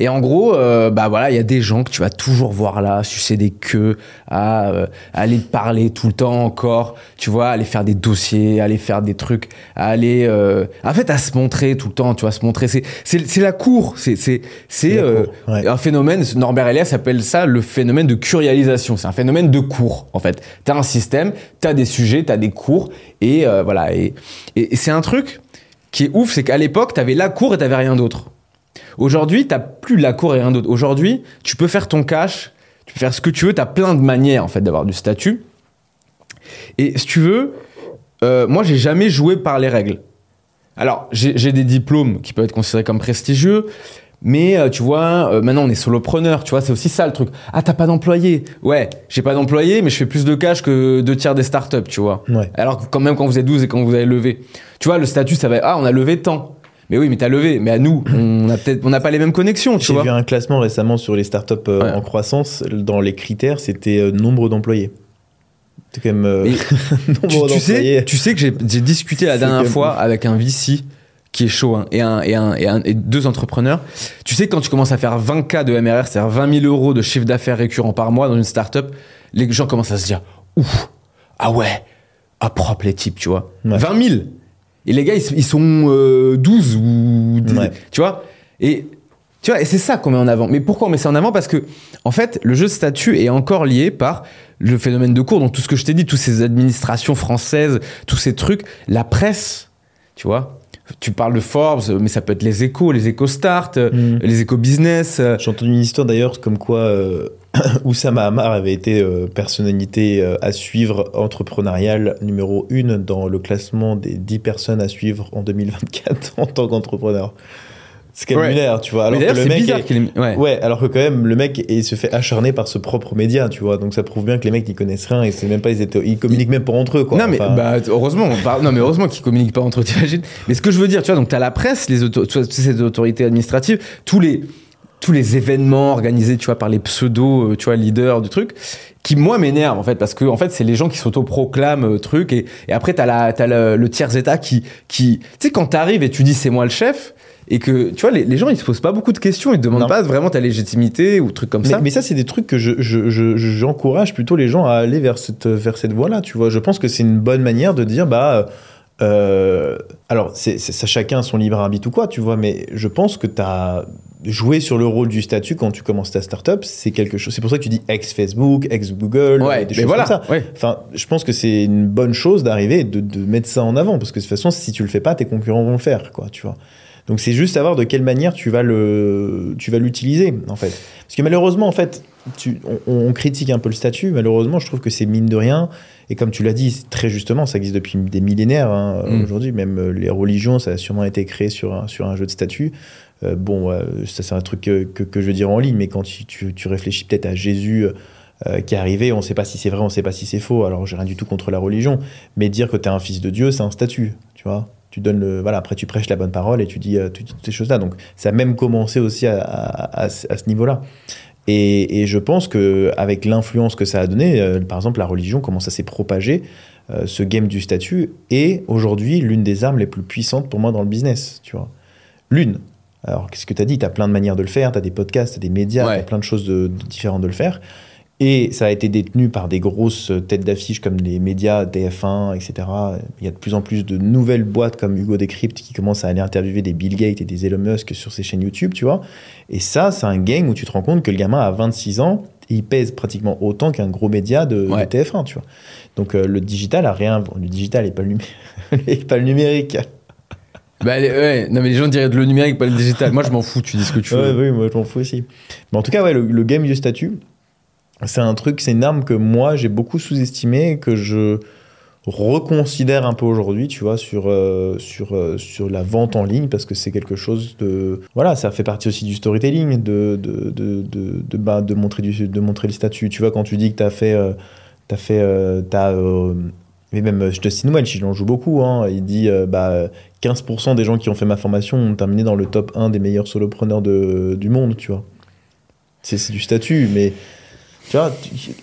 Et en gros, euh, bah voilà, il y a des gens que tu vas toujours voir là, sucer des queues, à euh, aller parler tout le temps encore, tu vois, aller faire des dossiers, aller faire des trucs, aller, euh, en fait, à se montrer tout le temps, tu vois, se montrer. C'est, c'est, c'est la cour, c'est, c'est, c'est euh, ouais. un phénomène. Norbert Elias appelle ça le phénomène de curialisation. C'est un phénomène de cours, en fait. T'as un système, t'as des sujets, t'as des cours, et voilà. Et, et, et c'est un truc qui est ouf, c'est qu'à l'époque, t'avais la cour et t'avais rien d'autre. Aujourd'hui, t'as plus la cour et rien d'autre. Aujourd'hui, tu peux faire ton cash, tu peux faire ce que tu veux, t'as plein de manières en fait d'avoir du statut. Et si tu veux, euh, moi j'ai jamais joué par les règles. Alors j'ai des diplômes qui peuvent être considérés comme prestigieux, mais euh, tu vois, euh, maintenant on est solopreneur, tu vois, c'est aussi ça le truc. Ah t'as pas d'employé Ouais, j'ai pas d'employé, mais je fais plus de cash que deux tiers des startups, tu vois. Ouais. Alors quand même quand vous êtes 12 et quand vous avez levé. Tu vois, le statut ça va être, ah on a levé tant. Mais oui, mais t'as levé. Mais à nous, on a peut-être, on n'a pas les mêmes connexions, tu J'ai vois. vu un classement récemment sur les startups euh, Ouais. en croissance. Dans les critères, c'était euh, nombre d'employés. C'est quand même euh, tu, sais, tu sais que j'ai j'ai discuté la dernière fois ouf. avec un VC qui est chaud hein, et, un, et, un, et, un- et deux entrepreneurs. Tu sais, quand tu commences à faire 20K de MRR, c'est-à-dire 20 000 euros de chiffre d'affaires récurrent par mois dans une startup, les gens commencent à se dire Ouf, ah ouais, ah propre les types, tu vois. Ouais. 20 000 Et les gars, ils, ils sont euh, 12 ou 10, Ouais. tu vois. Et tu vois, et c'est ça qu'on met en avant. Mais pourquoi on met ça en avant? Parce que, en fait, le jeu de statut est encore lié par le phénomène de cours, donc tout ce que je t'ai dit, toutes ces administrations françaises, tous ces trucs, la presse, tu vois. Tu parles de Forbes, mais ça peut être les échos, les échos start, Mm. les échos business. euh, J'ai entendu une histoire d'ailleurs comme quoi euh, Oussama Hamar avait été euh, personnalité euh, à suivre entrepreneuriale numéro 1 dans le classement des 10 personnes à suivre en 2024 en tant qu'entrepreneur. C'est quand même Ouais. lunaire, tu vois. Alors que le mec est- ouais. Ouais, alors que quand même, le mec il se fait acharner par ce propre média, tu vois. Donc ça prouve bien que les mecs ils connaissent rien et c'est même pas ils, étaient, ils communiquent même pas entre eux, quoi. Non mais Enfin, bah, heureusement, par- non mais heureusement qu'ils communiquent pas entre eux. Mais ce que je veux dire, tu vois, donc t'as la presse, les auto- tu vois, toutes ces autorités administratives, tous les tous les événements organisés, tu vois, par les pseudo, euh, tu vois, leaders du truc, qui moi m'énervent en fait parce que en fait c'est les gens qui s'autoproclament euh, truc et, et après t'as la t'as le, le tiers état qui qui tu sais quand t'arrives et tu dis c'est moi le chef et que tu vois les, les gens ils se posent pas beaucoup de questions ils te demandent Non. pas vraiment ta légitimité ou trucs comme mais, ça. mais ça, c'est des trucs que je, je- je- je- j'encourage plutôt les gens à aller vers cette, vers cette voie-là, tu vois. Je pense que c'est une bonne manière de dire, bah, euh, alors, c'est, c'est- ça, chacun son libre arbitre ou quoi, tu vois, mais je pense que tu joué sur le rôle du statut quand tu commences ta startup, c'est quelque chose. C'est pour ça que tu dis ex-Facebook, ex-Google, ouais, des choses voilà. comme ça. Ouais. Enfin, je pense que c'est une bonne chose d'arriver et de, de mettre ça en avant, parce que de toute façon, si tu le fais pas, tes concurrents vont le faire, quoi, tu vois. Donc c'est juste savoir de quelle manière tu vas le, tu vas l'utiliser, en fait. Parce que malheureusement, en fait, tu, on, on critique un peu le statut. Malheureusement, je trouve que c'est mine de rien. Et comme tu l'as dit, très justement, ça existe depuis des millénaires. hein, Mm. Aujourd'hui, même euh, les religions, ça a sûrement été créé sur un, sur un jeu de statut. Euh, bon, euh, ça c'est un truc que, que, je veux dire en ligne, mais quand tu, tu, réfléchis peut-être à Jésus euh, qui est arrivé, on ne sait pas si c'est vrai, on ne sait pas si c'est faux. Alors, j'ai rien du tout contre la religion, mais dire que tu es un fils de Dieu, c'est un statut, tu vois. Tu donnes le, voilà, après tu prêches la bonne parole et tu dis, toutes ces choses-là. Donc, ça a même commencé aussi à, ce niveau-là. Et, je pense que avec l'influence que ça a donné, par exemple, la religion, comment ça s'est propagé, ce game du statut est aujourd'hui l'une des armes les plus puissantes pour moi dans le business, tu vois. L'une. Alors, qu'est-ce que tu as dit? Tu as plein de manières de le faire, tu as des podcasts, tu des médias, Ouais. tu as plein de choses de, de différentes de le faire. Et ça a été détenu par des grosses têtes d'affiche comme les médias, TF1, etc. Il y a de plus en plus de nouvelles boîtes comme Hugo Décrypte qui commencent à aller interviewer des Bill Gates et des Elon Musk sur ses chaînes YouTube, tu vois. Et ça, c'est un game où tu te rends compte que le gamin a 26 ans et il pèse pratiquement autant qu'un gros média de, Ouais. de TF1, tu vois. Donc euh, le digital a rien. Le digital n'est le pas le numérique. Bah, ouais, non, mais les gens diraient de le numérique, pas le digital. Moi, je m'en fous, tu dis ce que tu Ouais, veux. oui, moi je m'en fous aussi. Mais en tout cas, ouais, le, le game du statut, c'est un truc, c'est une arme que moi j'ai beaucoup sous-estimé, que je reconsidère un peu aujourd'hui, tu vois, sur, euh, sur, euh, sur la vente en ligne, parce que c'est quelque chose de... Voilà, ça fait partie aussi du storytelling, de, de, de, de, de, bah, de montrer, du, de montrer le statut. Tu vois, quand tu dis que tu as fait... Euh, t'as fait... euh, t'as, euh, mais même Justin Welch, il en joue beaucoup, hein, il dit euh, bah, 15% des gens qui ont fait ma formation ont terminé dans le top 1 des meilleurs solopreneurs de, du monde, tu vois. C'est du statut, mais... Tu vois,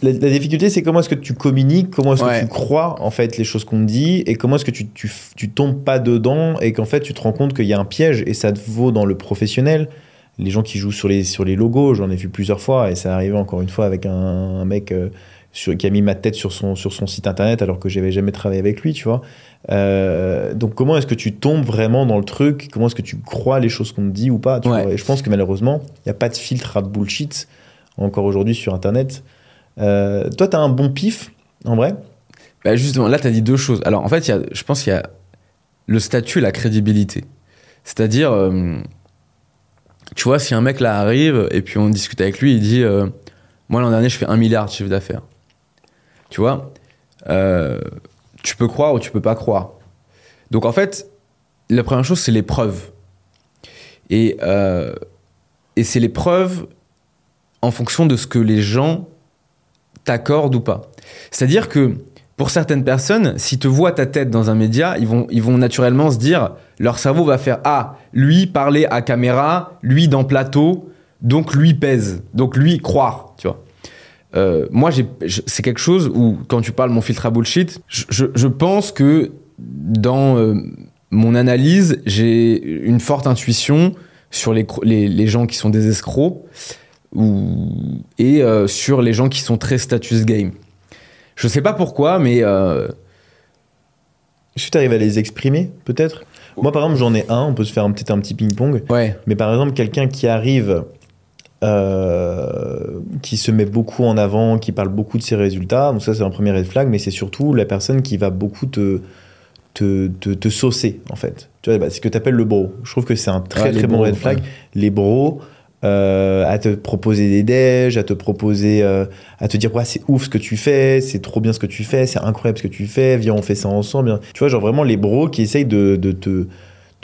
la, la difficulté, c'est comment est-ce que tu communiques, comment est-ce Ouais. que tu crois en fait les choses qu'on te dit, et comment est-ce que tu, tu, tu tombes pas dedans et qu'en fait tu te rends compte qu'il y a un piège et ça te vaut dans le professionnel. Les gens qui jouent sur les, sur les logos, j'en ai vu plusieurs fois et ça arrivé encore une fois avec un, un mec euh, sur- qui a mis ma tête sur son, sur son site internet alors que j'avais jamais travaillé avec lui, tu vois. Euh, donc comment est-ce que tu tombes vraiment dans le truc? Comment est-ce que tu crois les choses qu'on te dit ou pas? Tu Ouais. vois Et je pense que malheureusement, il n'y a pas de filtre à bullshit encore aujourd'hui sur Internet. Euh, toi, tu as un bon pif, en vrai? Bah, justement, là, tu as dit deux choses. Alors, en fait, y a, je pense qu'il y a le statut et la crédibilité. C'est-à-dire, euh, tu vois, si un mec là arrive et puis on discute avec lui, il dit Moi, l'an dernier, je fais un milliard de chiffre d'affaires. Tu vois euh, Tu peux croire ou tu peux pas croire. Donc, en fait, la première chose, c'est les preuves. Et, euh, et c'est les preuves en fonction de ce que les gens t'accordent ou pas. C'est-à-dire que pour certaines personnes, s'ils te voient ta tête dans un média, ils vont, ils vont naturellement se dire, leur cerveau va faire Ah, lui parler à caméra, lui dans plateau, donc lui pèse, donc lui croire, tu vois. Euh, moi, c'est quelque chose où, quand tu parles mon filtre à bullshit, je, je- je pense que dans euh, mon analyse, j'ai une forte intuition sur les, les, les gens qui sont des escrocs ou, et euh, sur les gens qui sont très status game. Je sais pas pourquoi, mais Est-ce que tu arrives à les exprimer, peut-être Moi, par exemple, j'en ai un, on peut se faire un, peut-être un petit ping-pong. ouais, Mais par exemple, quelqu'un qui arrive, euh, qui se met beaucoup en avant, qui parle beaucoup de ses résultats, donc ça, c'est un premier red flag, mais c'est surtout la personne qui va beaucoup te, te, te, te saucer, en fait. Tu vois, bah, c'est ce que tu appelles le bro. Je trouve que c'est un très, Ouais, très bon bros, red flag. ouais. Les bros. euh, à te proposer des déj, à te proposer, euh, à te dire ouais c'est ouf ce que tu fais, c'est trop bien ce que tu fais, c'est incroyable ce que tu fais, viens on fait ça ensemble. Tu vois genre vraiment les bros qui essayent de, de te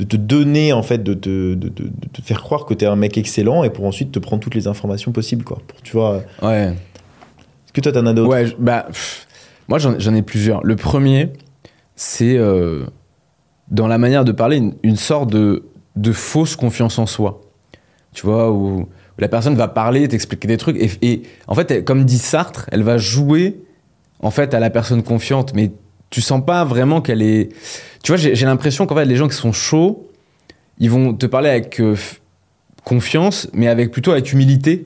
de te donner en fait de te, de, de- de te faire croire que tu es un mec excellent et pour ensuite te prendre toutes les informations possibles quoi. Pour tu vois, ouais. est-ce que toi t'en as d'autres? Ouais, bah, pff, moi j'en j'en ai plusieurs. Le premier, c'est euh, dans la manière de parler une, une sorte de, de fausse confiance en soi. Tu vois, où, où la personne va parler, t'expliquer des trucs, et, et en fait, elle- comme dit Sartre, elle va jouer en fait à la personne confiante, mais tu sens pas vraiment qu'elle est. Tu vois, j'ai l'impression qu'en fait, les gens qui sont chauds, ils vont te parler avec euh, confiance, mais avec plutôt avec humilité.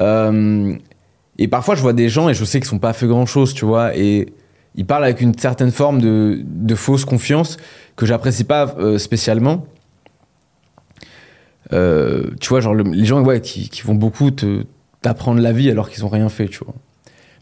Euh, et parfois, je vois des gens et je sais qu'ils sont pas fait grand chose, tu vois, et ils parlent avec une certaine forme de, de fausse confiance que j'apprécie pas euh, spécialement. Tu vois, genre le- les gens qui, qui vont beaucoup t'apprendre la vie alors qu'ils ont rien fait, tu vois.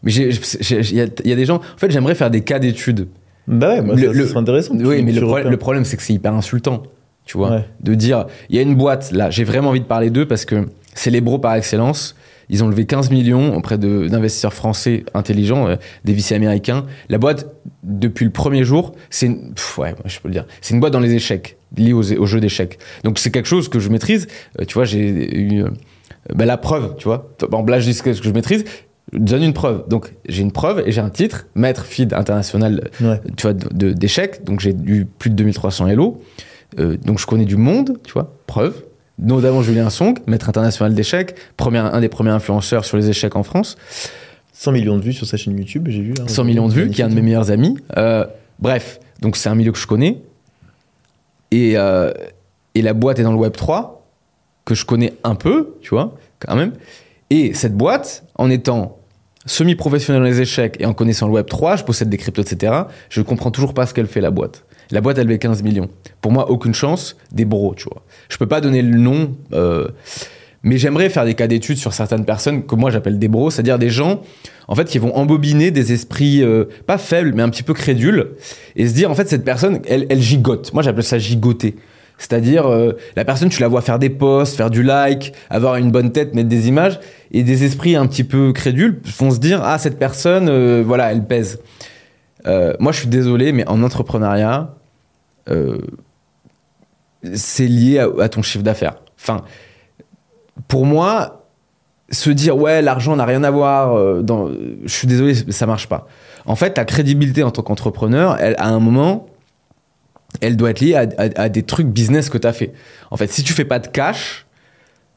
Mais il y, a- il y a des gens. En fait, j'aimerais faire des cas d'études. Bah ouais, moi, Le- ça, le- ça intéressant. Oui, mais le, problème- repères. le problème, c'est que c'est hyper insultant, tu vois. Ouais. De dire, il y a une boîte, là, j'ai vraiment envie de parler d'eux parce que c'est les bros par excellence. Ils ont levé 15 millions auprès d'investisseurs français intelligents, euh, des VC américains. La boîte, depuis le premier jour, c'est une, pff, ouais, je peux le dire, c'est une boîte dans les échecs, liée aux, aux jeux d'échecs. Donc c'est quelque chose que je maîtrise. Euh, tu vois, j'ai eu euh, bah, la preuve, tu vois. Bon, là, je dis ce que je maîtrise. Je donne une preuve. Donc j'ai une preuve et j'ai un titre, maître feed international Ouais. tu vois, d'échecs. Donc j'ai eu plus de 2300 Hello. Euh, donc je connais du monde, tu vois, preuve. Notamment Julien Song, maître international d'échecs, un des premiers influenceurs sur les échecs en France. 100 millions de vues sur sa chaîne YouTube, j'ai vu. là, 100 millions de vues, qui est un de mes meilleurs amis. Euh, bref, donc c'est un milieu que je connais. Et, euh, et la boîte est dans le Web 3, que je connais un peu, tu vois, quand même. Et cette boîte, en étant semi-professionnel dans les échecs et en connaissant le Web 3, je possède des cryptos, etc., je comprends toujours pas ce qu'elle fait, la boîte. La boîte, elle fait 15 millions. Pour moi, aucune chance, des bros, tu vois. Je peux pas donner le nom, euh, mais j'aimerais faire des cas d'études sur certaines personnes que moi j'appelle des bros, c'est-à-dire des gens, en fait, qui vont embobiner des esprits, euh, pas faibles, mais un petit peu crédules, et se dire, en fait, cette personne, elle, elle gigote. Moi, j'appelle ça gigoter. C'est-à-dire, euh, la personne, tu la vois faire des posts, faire du like, avoir une bonne tête, mettre des images, et des esprits un petit peu crédules vont se dire, ah, cette personne, euh, voilà, elle pèse. euh, moi, je suis désolé, mais en entrepreneuriat, c'est lié à, ton chiffre d'affaires. Enfin, pour moi, se dire ouais, l'argent n'a rien à voir, dans, je suis désolé, ça marche pas. En fait, ta crédibilité en tant qu'entrepreneur, elle, à un moment, elle doit être liée à, des trucs business que tu as fait. En fait, si tu fais pas de cash,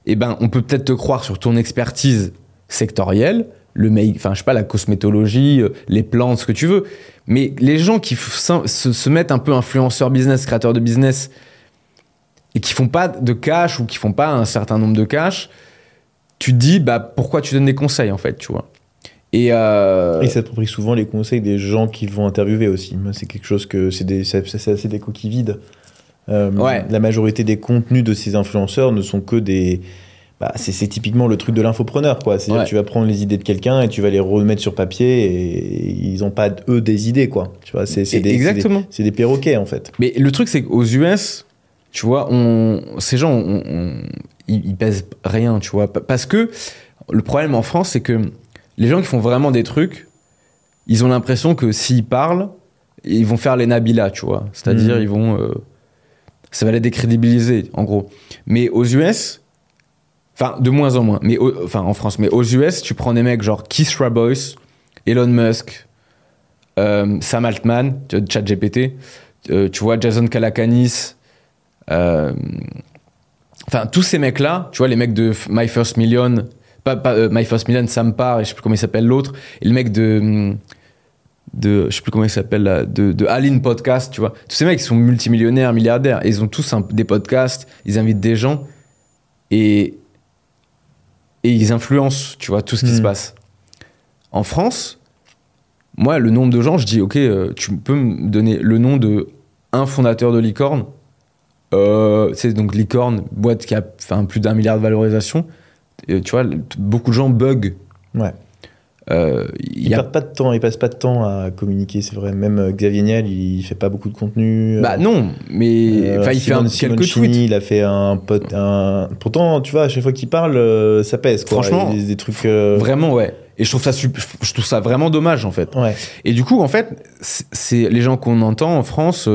eh ben, on peut peut-être te croire sur ton expertise sectorielle, le make, enfin, je sais pas, la cosmétologie, euh, les plantes, ce que tu veux. Mais les gens qui se mettent un peu influenceurs business, créateurs de business, et qui font pas de cash ou qui font pas un certain nombre de cash, tu te dis, bah, pourquoi tu donnes des conseils, en fait, tu vois? Et, euh, Ils s'approprient souvent les conseils des gens qu'ils vont interviewer aussi. C'est quelque chose que c'est des- assez des coquilles vides. Euh, Ouais. La majorité des contenus de ces influenceurs ne sont que des. Bah, c'est typiquement le truc de l'infopreneur, quoi. C'est-à-dire Ouais. que tu vas prendre les idées de quelqu'un et tu vas les remettre sur papier et ils n'ont pas eux des idées, quoi. Tu vois, c'est des, des- exactement. C'est des, perroquets en fait. Mais le truc, c'est qu'aux US, tu vois, on, ces gens, on- on- ils, ils pèsent rien, tu vois. Pa- Parce que le problème en France, c'est que les gens qui font vraiment des trucs, ils ont l'impression que s'ils parlent, ils vont faire les Nabila, tu vois. C'est-à-dire, Mhm. ils vont. euh, ça va les décrédibiliser, en gros. Mais aux US, enfin, de moins en moins, mais au- enfin, en France, mais aux US, tu prends des mecs genre Keith Rabois, Elon Musk, euh, Sam Altman, tu vois, ChatGPT, euh, tu vois, Jason Calacanis, euh, enfin, tous ces mecs-là, tu vois, les mecs de My First Million, pas, pas, euh, My First Million, Sam Parr, et je sais plus comment il s'appelle l'autre, et le mec de, de, je sais plus comment il s'appelle, de, de Aline Podcast, tu vois. Tous ces mecs, ils sont multimillionnaires, milliardaires, et ils ont tous un- des podcasts, ils invitent des gens, et, et ils influencent, tu vois, tout ce qui se passe. En France, moi, le nombre de gens, je dis, ok, euh, tu peux me donner le nom de un fondateur de Licorne. Euh, c'est donc Licorne, boîte qui a plus d'un milliard de valorisation. Et, tu vois, beaucoup de gens bug. Ouais. Euh, il y a- pas de temps, ils passent pas de temps à communiquer, c'est vrai. Même euh, Xavier Niel, il fait pas beaucoup de contenu. Bah Euh, non, mais Euh, enfin, il fait un, Simone quelques Chini, tweets. Il a fait un pote. Un... Pourtant, tu vois, à chaque fois qu'il parle, euh, ça pèse. Quoi. Franchement, Il des, des trucs. euh, Vraiment, ouais. Et je trouve ça, je trouve ça vraiment dommage, en fait. Ouais. Et du coup, en fait, c'est les gens qu'on entend en France.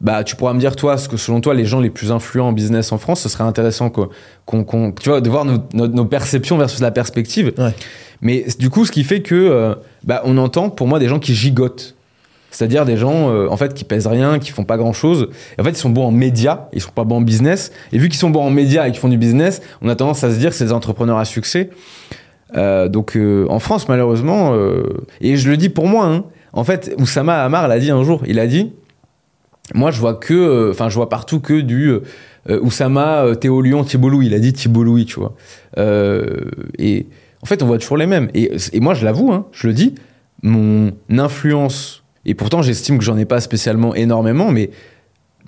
Bah, tu pourras me dire, toi, ce que selon toi, les gens les plus influents en business en France, ce serait intéressant qu'on, tu vois, de voir nos, nos- nos perceptions versus la perspective. Ouais. Mais du coup, ce qui fait que, euh, bah, on entend pour moi des gens qui gigotent. C'est-à-dire des gens, euh, en fait, qui pèsent rien, qui font pas grand-chose. Et En fait, ils sont bons en médias, ils sont pas bons en business. Et vu qu'ils sont bons en médias et qu'ils font du business, on a tendance à se dire que c'est des entrepreneurs à succès. Euh, donc en France, malheureusement, et je le dis pour moi, hein, en fait, Oussama Hamar l'a dit un jour, il a dit, moi je vois que, euh, enfin je vois partout que du euh, euh, Oussama, Théo Lyon, Thibault Louis, il a dit Thibault Louis, tu vois. Et en fait, on voit toujours les mêmes. Et, moi, je l'avoue, hein, je le dis, mon influence, et pourtant j'estime que j'en ai pas spécialement énormément, mais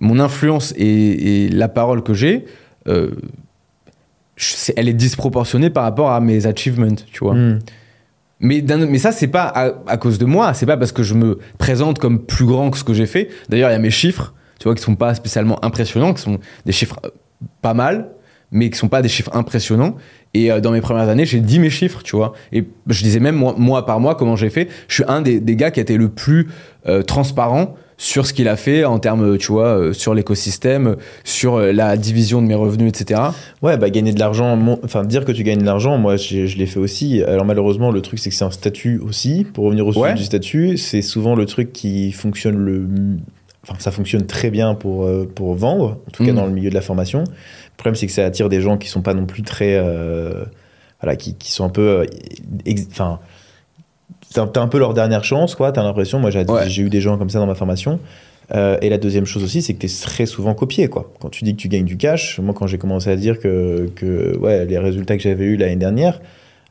mon influence et, la parole que j'ai, elle est disproportionnée par rapport à mes achievements, tu vois. Hmm. Mais, mais ça, c'est pas à, à cause de moi, c'est pas parce que je me présente comme plus grand que ce que j'ai fait. D'ailleurs, il y a mes chiffres, tu vois, qui sont pas spécialement impressionnants, qui sont des chiffres euh, pas mal, mais qui sont pas des chiffres impressionnants. Et euh, dans mes premières années, j'ai dit mes chiffres, tu vois. Et je disais même mois par mois comment j'ai fait. Je suis un des, des gars qui a été le plus euh, transparent sur ce qu'il a fait en termes, tu vois, euh, sur l'écosystème, sur euh, la division de mes revenus, etc. Ouais, bah gagner de l'argent, mon- enfin dire que tu gagnes de l'argent, moi je l'ai fait aussi. Alors malheureusement, le truc c'est que c'est un statut aussi. Pour revenir au sujet Ouais. du statut, c'est souvent le truc qui fonctionne le. Enfin, ça fonctionne très bien pour, euh, pour vendre, en tout cas Mm. dans le milieu de la formation. Le problème c'est que ça attire des gens qui sont pas non plus très. euh, voilà, qui, qui sont un peu. Enfin. T'as un peu leur dernière chance, quoi. T'as l'impression. Moi, j'ai Ouais. eu des gens comme ça dans ma formation. Euh, et la deuxième chose aussi, c'est que tu es très souvent copié. Quoi. Quand tu dis que tu gagnes du cash, moi, quand j'ai commencé à dire que, que ouais, les résultats que j'avais eus l'année dernière,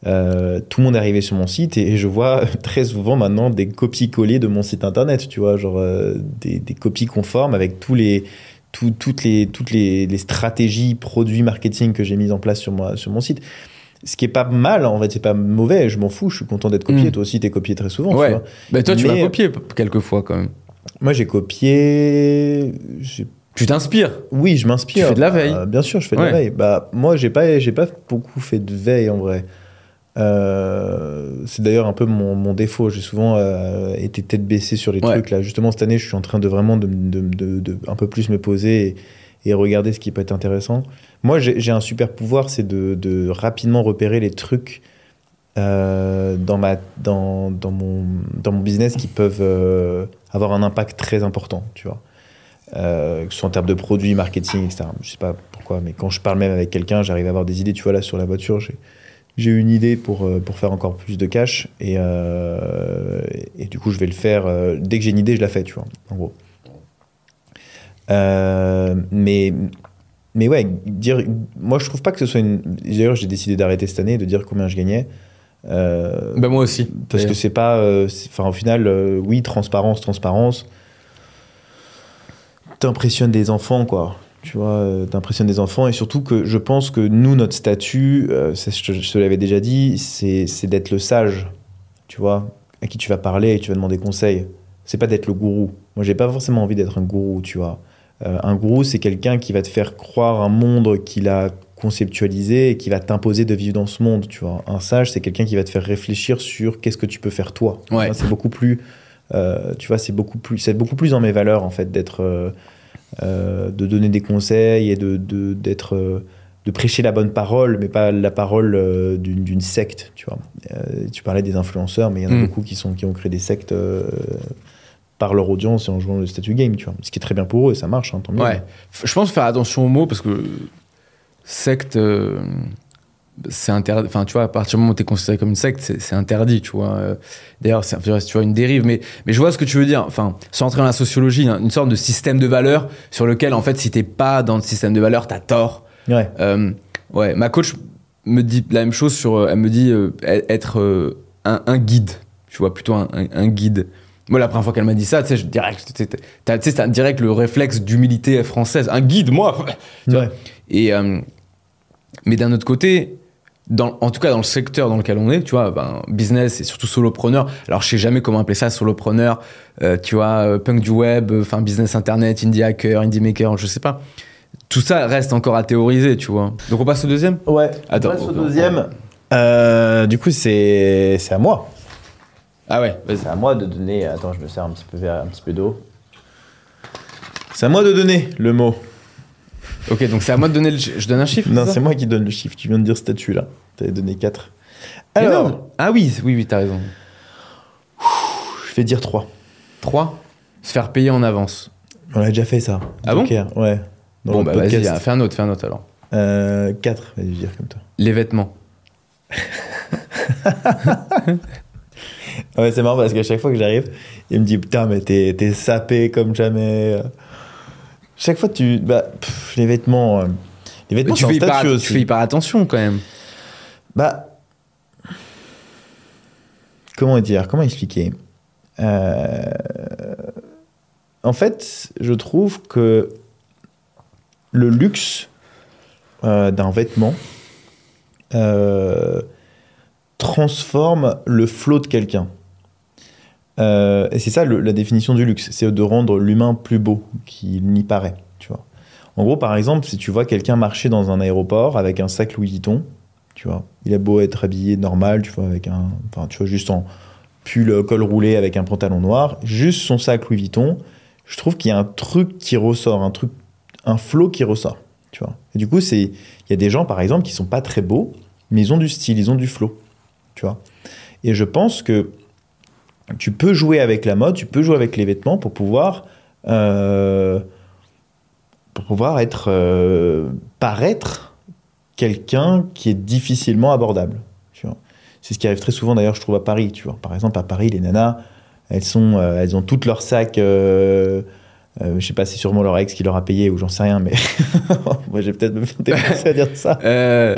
euh, tout le monde est arrivé sur mon site et, je vois très souvent maintenant des copies-collées de mon site internet. Tu vois, genre euh, des, des copies conformes avec tous les, tout- toutes, les, toutes les, les stratégies produits marketing que j'ai mises en place sur, moi, sur mon site. Ce qui est pas mal, en fait, c'est pas mauvais, je m'en fous, je suis content d'être copié. Mm. Toi aussi, t'es copié très souvent. tu Ouais. vois. Bah, toi, tu m'as copié quelques fois quand même. Moi, j'ai copié. Tu t'inspires. oui, je m'inspire. Tu fais de la veille. Bah, bien sûr, je fais de Ouais. la veille. Bah, moi, j'ai pas, j'ai pas beaucoup fait de veille en vrai. Euh, c'est d'ailleurs un peu mon, mon défaut. J'ai souvent euh, été tête baissée sur les Ouais. trucs. Là, justement, cette année, je suis en train de vraiment de, de- de- de un peu plus me poser et, et regarder ce qui peut être intéressant. Moi, j'ai un super pouvoir, c'est de, de rapidement repérer les trucs euh, dans, mon, business qui peuvent euh, avoir un impact très important, tu vois. Euh, que ce soit en termes de produits, marketing, etc. Je sais pas pourquoi, mais quand je parle même avec quelqu'un, j'arrive à avoir des idées. Tu vois, là, sur la voiture, j'ai j'ai une idée pour, faire encore plus de cash. Et, et, du coup, je vais le faire. dès que j'ai une idée, je la fais, tu vois, en gros. Mais, mais ouais, dire, moi, je trouve pas que ce soit une. D'ailleurs, j'ai décidé d'arrêter cette année, de dire combien je gagnais. Euh, Bah, moi aussi. parce que c'est pas. euh, Enfin, au final, euh, oui, transparence, transparence. T'impressionnes des enfants, quoi. Tu vois, euh, t'impressionnes des enfants. Et surtout que je pense que nous, notre statut, je, te- je te l'avais déjà dit, c'est c'est d'être le sage. Tu vois, à qui tu vas parler et tu vas demander conseil. C'est pas d'être le gourou. Moi, j'ai pas forcément envie d'être un gourou, tu vois. Euh, un gourou, c'est quelqu'un qui va te faire croire un monde qu'il a conceptualisé et qui va t'imposer de vivre dans ce monde, tu vois. Un sage, c'est quelqu'un qui va te faire réfléchir sur qu'est-ce que tu peux faire toi. Ouais. C'est beaucoup plus, euh, tu vois, c'est beaucoup plus, c'est beaucoup plus dans mes valeurs en fait d'être, euh, euh, de donner des conseils et de d'être, de prêcher la bonne parole, mais pas la parole d'une secte, tu vois. Tu parlais des influenceurs, mais il y en a Mm. beaucoup qui sont qui ont créé des sectes. Par leur audience et en jouant le statut game, tu vois. Ce qui est très bien pour eux et ça marche, hein, tant mieux. Ouais. Je pense faire attention aux mots parce que secte, euh, c'est interdit. Enfin, tu vois, à partir du moment où tu es considéré comme une secte, c'est interdit, tu vois. Euh, D'ailleurs, c'est tu vois une dérive, mais, mais je vois ce que tu veux dire. Enfin, sans entrer dans la sociologie, hein, une sorte de système de valeurs sur lequel, en fait, si t'es pas dans le système de valeurs, t'as tort. Ouais. Euh, ouais, ma coach me dit la même chose sur. Elle me dit euh, être un, un guide, tu vois, plutôt un, un- un guide. Moi, la première fois qu'elle m'a dit ça, tu sais, je direct, t'as direct le réflexe d'humilité française. Un guide, moi Ouais. Et, euh, mais d'un autre côté, dans, en tout cas dans le secteur dans lequel on est, tu vois, ben, business et surtout solopreneur. Alors je sais jamais comment appeler ça, solopreneur. euh, tu vois, euh, punk du web, enfin business internet, indie hacker, indie maker, je sais pas. Tout ça reste encore à théoriser, tu vois. Donc on passe au deuxième? Ouais. Attends, On passe au deuxième. Euh, du coup, c'est c'est à moi. Ah ouais, vas-y. C'est à moi de donner. Attends, je me sers un petit peu, un petit peu d'eau. C'est à moi de donner le mot. Ok, donc c'est à moi de donner le. Je donne un chiffre. Non, c'est moi qui donne le chiffre. Tu viens de dire statut là. T'avais donné 4. Mais Alors, non. Ah oui, oui, oui, t'as raison. je vais dire 3. 3. Se faire payer en avance. On a déjà fait ça. Ah bon Joker, Ouais. Dans bon, bah podcast. vas-y, fais un autre, fais un autre alors. Euh, 4, vas-y, je vais dire comme toi. Les vêtements. Ouais, c'est marrant parce qu'à chaque fois que j'arrive, il me dit Putain, mais t'es t'es sapé comme jamais. Chaque fois, tu. Bah, pff, les vêtements. euh, les vêtements, tu fais, hyper, tu fais hyper attention quand même. Bah. Comment dire Comment expliquer? Euh, En fait, je trouve que le luxe euh, d'un vêtement euh, transforme le flot de quelqu'un. Euh, et c'est ça la définition du luxe, c'est de rendre l'humain plus beau qu'il n'y paraît. Tu vois. En gros, par exemple, si tu vois quelqu'un marcher dans un aéroport avec un sac Louis Vuitton, tu vois, il a beau être habillé normal, tu vois, avec un, enfin, tu vois, juste en pull col roulé avec un pantalon noir, juste son sac Louis Vuitton, je trouve qu'il y a un truc qui ressort, un truc, un flow qui ressort, tu vois. Et du coup, c'est, il y a des gens, par exemple, qui sont pas très beaux, mais ils ont du style, ils ont du flow, tu vois. Et je pense que tu peux jouer avec la mode, tu peux jouer avec les vêtements pour pouvoir, euh, pour pouvoir être, euh, paraître quelqu'un qui est difficilement abordable. C'est ce qui arrive très souvent d'ailleurs, je trouve, à Paris. Tu vois. Par exemple, à Paris, les nanas, elles, sont, euh, elles ont toutes leurs sacs. Euh, je sais pas, c'est sûrement leur ex qui leur a payé ou j'en sais rien, mais moi j'ai peut-être me fait à dire ça. Euh,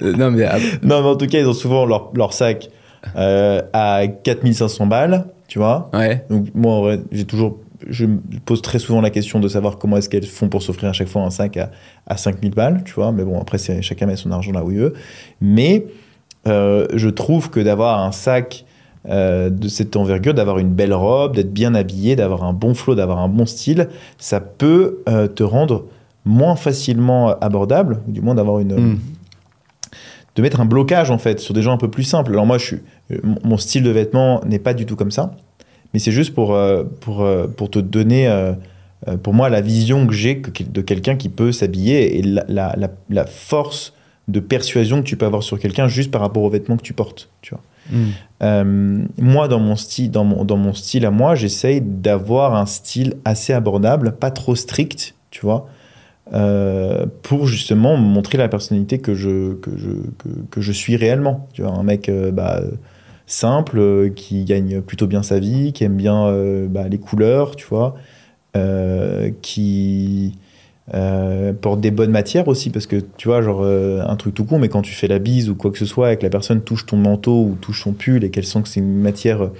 non, mais Non, mais en tout cas, ils ont souvent leur, leur sac euh, à 4500 balles, tu vois. ouais. Donc moi, en vrai, j'ai toujours, je me pose très souvent la question de savoir comment est-ce qu'elles font pour s'offrir à chaque fois un sac à, à 5000 balles, tu vois. Mais bon, après, chacun met son argent là où il veut. Mais euh, je trouve que d'avoir un sac euh, de cette envergure, d'avoir une belle robe, d'être bien habillé, d'avoir un bon flow, d'avoir un bon style, ça peut euh, te rendre moins facilement abordable, ou du moins d'avoir une, Mm. De mettre un blocage en fait sur des gens un peu plus simples. Alors moi, je suis, mon, mon style de vêtements n'est pas du tout comme ça. Mais c'est juste pour, euh, pour, euh, pour te donner, euh, euh, pour moi, la vision que j'ai de quelqu'un qui peut s'habiller et la, la, force de persuasion que tu peux avoir sur quelqu'un juste par rapport aux vêtements que tu portes. Tu vois. Euh, moi, dans mon style, dans mon, dans mon style à moi, j'essaye d'avoir un style assez abordable, pas trop strict, tu vois, euh, pour justement montrer la personnalité que je, que je, que, je suis réellement. Tu vois, un mec euh, bah, simple, euh, qui gagne plutôt bien sa vie, qui aime bien bah, les couleurs, tu vois, qui porte des bonnes matières aussi, parce que tu vois, genre un truc tout con, mais quand tu fais la bise ou quoi que ce soit et que la personne touche ton manteau ou touche ton pull et qu'elle sent que c'est une matière,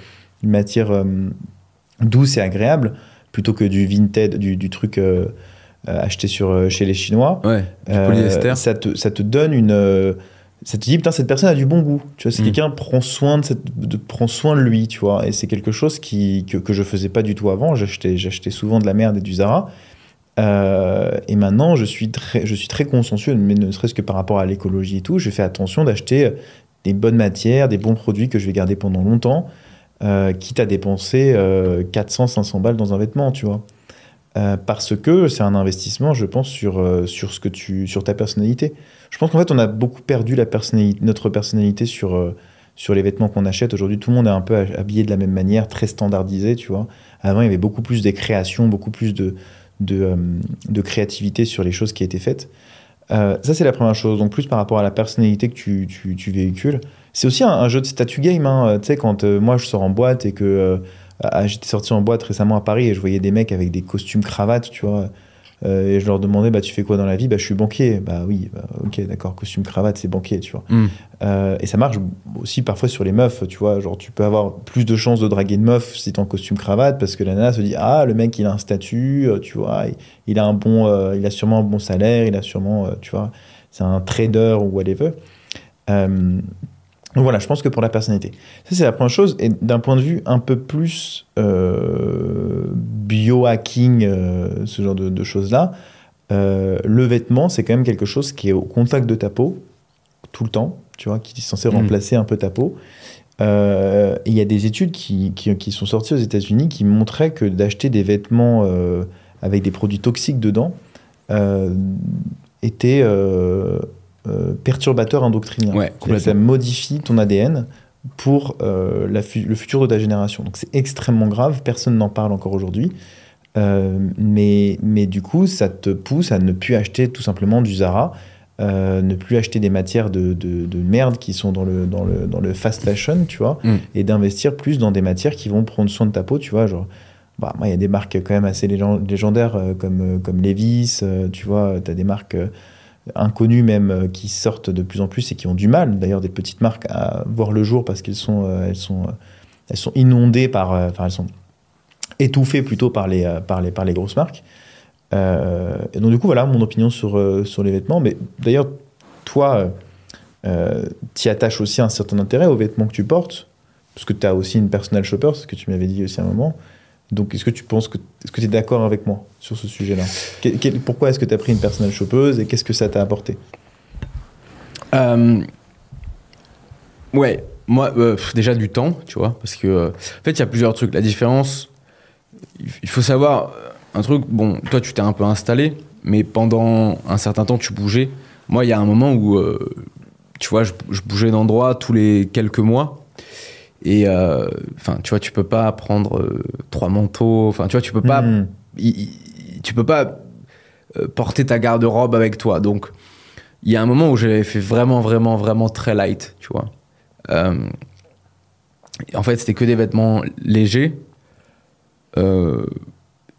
une matière douce et agréable, plutôt que du vintage, du, du truc acheté sur, euh, chez les Chinois, Ouais, du euh, polyester. ça, te, ça te donne une. euh, ça te dit, putain, cette personne a du bon goût. Tu vois, c'est Mm. quelqu'un prend soin de, cette, de, prend soin de lui, tu vois. Et c'est quelque chose qui, que, que je faisais pas du tout avant. J'achetais, j'achetais souvent de la merde et du Zara. Euh, et maintenant, je suis très, je suis très consciencieux, mais ne serait-ce que par rapport à l'écologie et tout. Je fais attention d'acheter des bonnes matières, des bons produits que je vais garder pendant longtemps, euh, quitte à dépenser euh, 400, 500 balles dans un vêtement, tu vois. Euh, parce que c'est un investissement, je pense, sur, euh, sur, ce que tu, sur ta personnalité. Je pense qu'en fait, on a beaucoup perdu la personnalité, notre personnalité sur, euh, sur les vêtements qu'on achète. Aujourd'hui, tout le monde est un peu habillé de la même manière, très standardisé, tu vois. Avant, il y avait beaucoup plus de création, beaucoup plus de, de, créativité sur les choses qui étaient faites. Ça, c'est la première chose. Donc, plus par rapport à la personnalité que tu, tu, véhicules. C'est aussi un, jeu de statut game. hein. Tu sais, quand moi, je sors en boîte et que ah, j'étais sorti en boîte récemment à Paris et je voyais des mecs avec des costumes cravates, tu vois. Euh, et je leur demandais, bah, tu fais quoi dans la vie? Bah, je suis banquier. Bah oui, bah, ok, d'accord, costume cravate, c'est banquier, tu vois. Mm. Euh, et ça marche aussi parfois sur les meufs, tu vois. Genre, tu peux avoir plus de chances de draguer une meuf si t'es en costume cravate parce que la nana se dit, ah, le mec, il a un statut, euh, tu vois, il, il a un bon, euh, il a sûrement un bon salaire, il a sûrement, tu vois, c'est un trader ou whatever. Donc voilà, je pense que pour la personnalité. Ça, c'est la première chose. Et d'un point de vue un peu plus euh, biohacking, euh, ce genre de, de choses-là, euh, le vêtement, c'est quand même quelque chose qui est au contact de ta peau tout le temps, tu vois, qui est censé Mhm. remplacer un peu ta peau. Il y a des études qui, qui, qui sont sorties aux États-Unis qui montraient que d'acheter des vêtements avec des produits toxiques dedans était euh, perturbateur. Ouais, complètement. Ça modifie ton ADN pour euh, la fu- le futur de ta génération. Donc c'est extrêmement grave, personne n'en parle encore aujourd'hui. Euh, mais, mais du coup, ça te pousse à ne plus acheter tout simplement du Zara, ne plus acheter des matières de, de, de merde qui sont dans le, dans, le, dans le fast fashion, tu vois, Mm. et d'investir plus dans des matières qui vont prendre soin de ta peau, tu vois, genre... Bah, il y a des marques quand même assez légend- légendaires euh, comme, euh, comme Levi's, euh, tu vois, tu as des marques inconnues même euh, qui sortent de plus en plus et qui ont du mal, d'ailleurs des petites marques, à voir le jour parce qu'elles sont, euh, elles sont, euh, elles sont inondées par... Enfin, elles sont étouffées plutôt par les, par les, par les grosses marques. Et donc du coup, voilà mon opinion sur, sur les vêtements. Mais d'ailleurs, toi, euh, t'y attaches aussi un certain intérêt aux vêtements que tu portes, parce que tu as aussi une personal shopper, ce que tu m'avais dit aussi à un moment. Donc est-ce que tu penses que... Est-ce que tu es d'accord avec moi sur ce sujet-là? Pourquoi est-ce que tu as pris une personal shoppeuse et qu'est-ce que ça t'a apporté? Euh, ouais, moi, euh, déjà du temps, tu vois, parce que, euh, en fait, il y a plusieurs trucs. La différence, il faut savoir un truc, bon, toi, tu t'es un peu installé, mais pendant un certain temps, tu bougeais. Moi, il y a un moment où, tu vois, je, je bougeais d'endroit tous les quelques mois. Et, euh, enfin, tu vois, tu peux pas prendre euh, trois manteaux, enfin, tu vois, tu peux pas Hmm. tu peux pas euh, porter ta garde-robe avec toi. Donc, il y a un moment où j'avais fait vraiment, vraiment, vraiment très light, tu vois. Euh, en fait, c'était que des vêtements légers euh,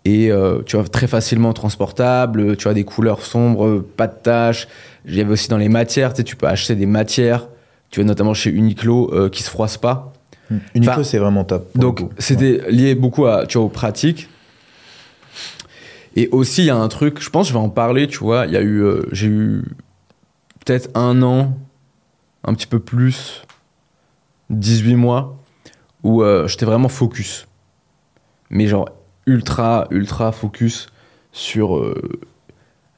et euh, tu vois très facilement transportables. Tu vois des couleurs sombres, pas de taches. Il y avait aussi dans les matières, tu sais, tu peux acheter des matières. Tu vois notamment chez Uniqlo qui se froissent pas. Hmm. Uniqlo, Enfin, c'est vraiment top. Donc, c'était lié beaucoup à, tu vois, aux pratiques. Et aussi, il y a un truc, je pense, je vais en parler, tu vois. Il y a eu, euh, j'ai eu peut-être un an, un petit peu plus, 18 mois, où euh, j'étais vraiment focus. Mais genre, ultra, ultra focus sur euh,